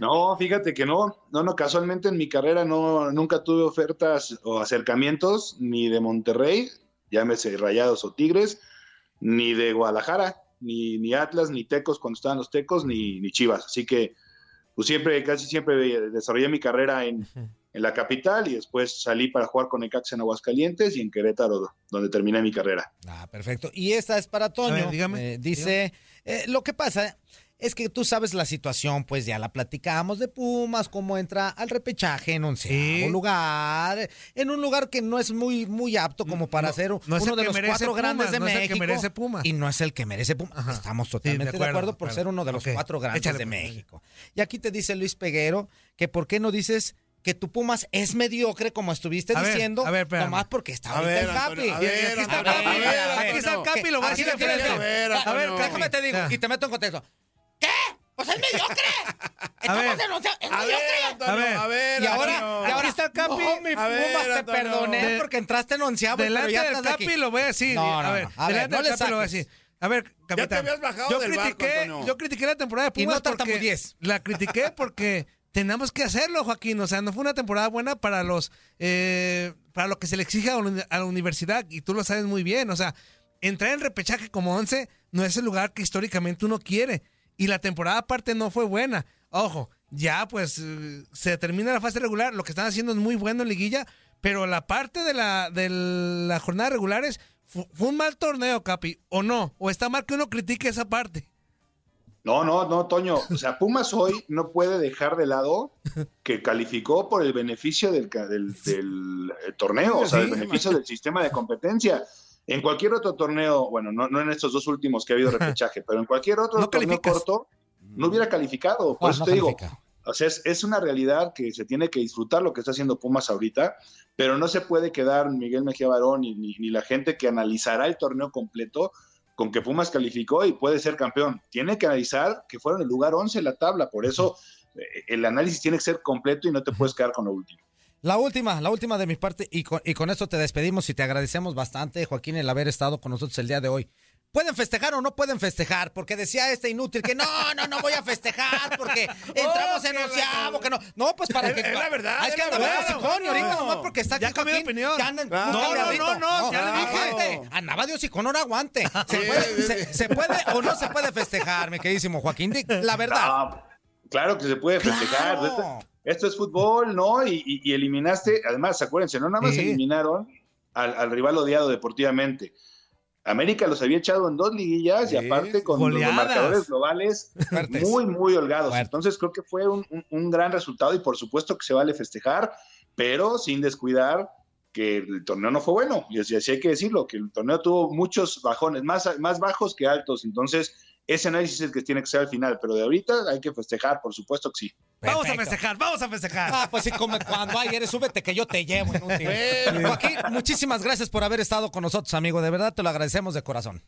No, fíjate que no, no, no, casualmente en mi carrera no, nunca tuve ofertas o acercamientos ni de Monterrey, llámese Rayados o Tigres, ni de Guadalajara, ni, ni Atlas, ni Tecos cuando estaban los Tecos, ni, ni Chivas. Así que, pues siempre, casi siempre desarrollé mi carrera en, en la capital y después salí para jugar con Necaxa en Aguascalientes y en Querétaro, donde terminé mi carrera.
Ah, perfecto. Y esta es para Toño.
Ver, dígame,
Eh, dice, eh, lo que pasa es que tú sabes la situación, pues ya la platicamos de Pumas, cómo entra al repechaje en un lugar, en un lugar que no es muy, muy apto como para ser
no es
uno de los cuatro
Pumas,
grandes de
no es el que
México.
merece Pumas.
Y no es el que merece Pumas. Estamos totalmente de,
acuerdo,
acuerdo, por ser uno de los cuatro grandes
échale,
de
pues.
México. Y aquí te dice Luis Peguero que por qué no dices que tu Pumas es mediocre como estuviste
A ver,
diciendo,
a ver,
nomás porque está ahorita
ver,
el Capi.
A ver,
aquí está el Capi,
a ver,
a ver,
Aquí está el Capi, lo voy a decir de frente.
A ver,
A ver, déjame te digo,
Ya.
y te meto en contexto. ¿Qué? Pues es mediocre.
Ver,
Estamos denunciando, es
ver,
mediocre.
A ver.
a ver,
Y ahora, y ahora
está el Capi.
No, mi
ver,
Pumas, te perdoné porque entraste en onceavo,
delante
ya
del Capi lo voy a decir.
No, no,
a ver,
ver,
delante
no
del Capi lo voy a decir. A ver, capitán.
te habías bajado
yo
del barco,
critiqué,
Antonio.
yo critiqué la temporada de
Y no
Pumas porque la critiqué porque tenemos que hacerlo, Joaquín. O sea, no fue una temporada buena para los eh, para lo que se le exige a la universidad y tú lo sabes muy bien. O sea, entrar en repechaje como 11 no es el lugar que históricamente uno quiere. Y la temporada aparte no fue buena. Ojo, ya pues eh, se termina la fase regular. Lo que están haciendo es muy bueno en liguilla. Pero la parte de la, de la jornada regulares fu- fue un mal torneo, Capi. ¿O no? ¿O está mal que uno critique esa parte?
No, no, no, Toño. O sea, Pumas hoy no puede dejar de lado que calificó por el beneficio del, del- del, eh, torneo, o sea, el beneficio del sistema de competencia. En cualquier otro torneo, bueno, no, no en estos dos últimos que ha habido repechaje, pero en cualquier otro
No
torneo
calificas.
corto, no hubiera calificado. Por
No,
eso te digo, o sea, es, es una realidad que se tiene que disfrutar lo que está haciendo Pumas ahorita, pero no se puede quedar Miguel Mejía Barón ni, ni, ni la gente que analizará el torneo completo con que Pumas calificó y puede ser campeón. Tiene que analizar que fueron el lugar 11 en la tabla, por eso eh, el análisis tiene que ser completo y no te puedes quedar con lo último.
La última, la última de mi parte, y con, y con esto te despedimos y te agradecemos bastante, Joaquín, el haber estado con nosotros el día de hoy. ¿Pueden festejar o no pueden festejar? Porque decía este inútil que no, no, no voy a festejar porque entramos en onceavo, que no. No, pues para que.
es la verdad,
Es
es
que anda muy hocicón, y ahorita nomás porque está aquí
Ya cambió de opinión.
No, no,
no, no, ya le dije.
aguante. Andaba de hocicón, ahora aguante. ¿Se puede, se- se puede o no se puede festejar, mi queridísimo Joaquín? La verdad.
Ah, claro que se puede festejar.
Claro.
Esto, esto es fútbol, ¿no? Y, y- y eliminaste, además, acuérdense, no nada más
Sí.
eliminaron al, al rival odiado deportivamente. América los había echado en dos liguillas y aparte con los
goleadas.
marcadores globales
Fuertes.
muy, muy holgados.
Fuertes.
Entonces creo que fue un, un- un gran resultado y por supuesto que se vale festejar, pero sin descuidar que el torneo no fue bueno. Y así, así hay que decirlo, que el torneo tuvo muchos bajones, más, más bajos que altos. Entonces ese análisis es el que tiene que ser al final, pero de ahorita hay que festejar, por supuesto que sí.
Vamos a festejar, vamos a festejar.
Ah, pues sí, como cuando hay, eres súbete que yo te llevo. inútil. Joaquín, muchísimas gracias por haber estado con nosotros, amigo. De verdad te lo agradecemos de corazón.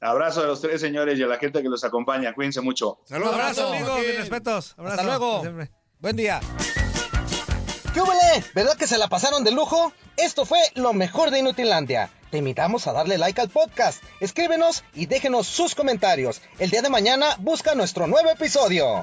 Abrazo a los tres señores y a la gente que los acompaña. Cuídense mucho.
Un abrazo, amigo,
Joaquín.
mis respetos. Abrazo.
Hasta luego.
Siempre.
Buen día.
¿Qué huele? ¿Verdad que se la pasaron de lujo? Esto fue lo mejor de Inutilandia. Te invitamos a darle like al podcast, escríbenos y déjenos sus comentarios. El día de mañana busca nuestro nuevo episodio.